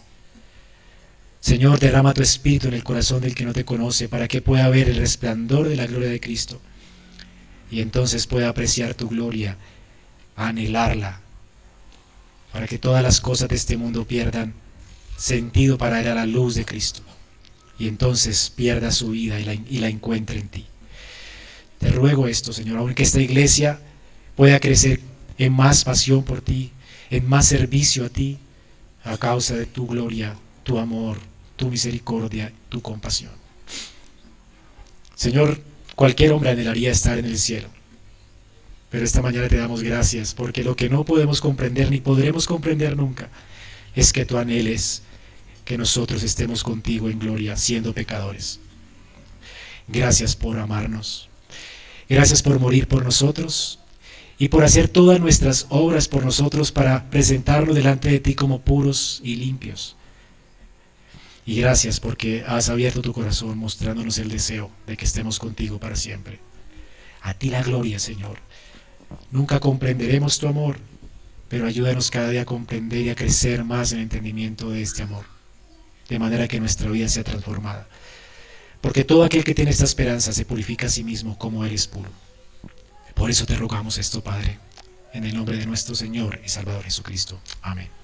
Señor, derrama tu espíritu en el corazón del que no te conoce para que pueda ver el resplandor de la gloria de Cristo y entonces pueda apreciar tu gloria, anhelarla, para que todas las cosas de este mundo pierdan sentido para ir a la luz de Cristo y entonces pierda su vida y la, y la encuentre en ti. Te ruego esto, Señor, aunque esta iglesia pueda crecer en más pasión por ti, en más servicio a ti, a causa de tu gloria, tu amor, tu misericordia, tu compasión. Señor, cualquier hombre anhelaría estar en el cielo. Pero esta mañana te damos gracias porque lo que no podemos comprender ni podremos comprender nunca es que tú anheles que nosotros estemos contigo en gloria siendo pecadores. Gracias por amarnos. Gracias por morir por nosotros y por hacer todas nuestras obras por nosotros para presentarlo delante de ti como puros y limpios. Y gracias porque has abierto tu corazón mostrándonos el deseo de que estemos contigo para siempre. A ti la gloria, Señor. Nunca comprenderemos tu amor, pero ayúdanos cada día a comprender y a crecer más en el entendimiento de este amor, de manera que nuestra vida sea transformada. Porque todo aquel que tiene esta esperanza se purifica a sí mismo como eres puro. Por eso te rogamos esto, Padre, en el nombre de nuestro Señor y Salvador Jesucristo. Amén.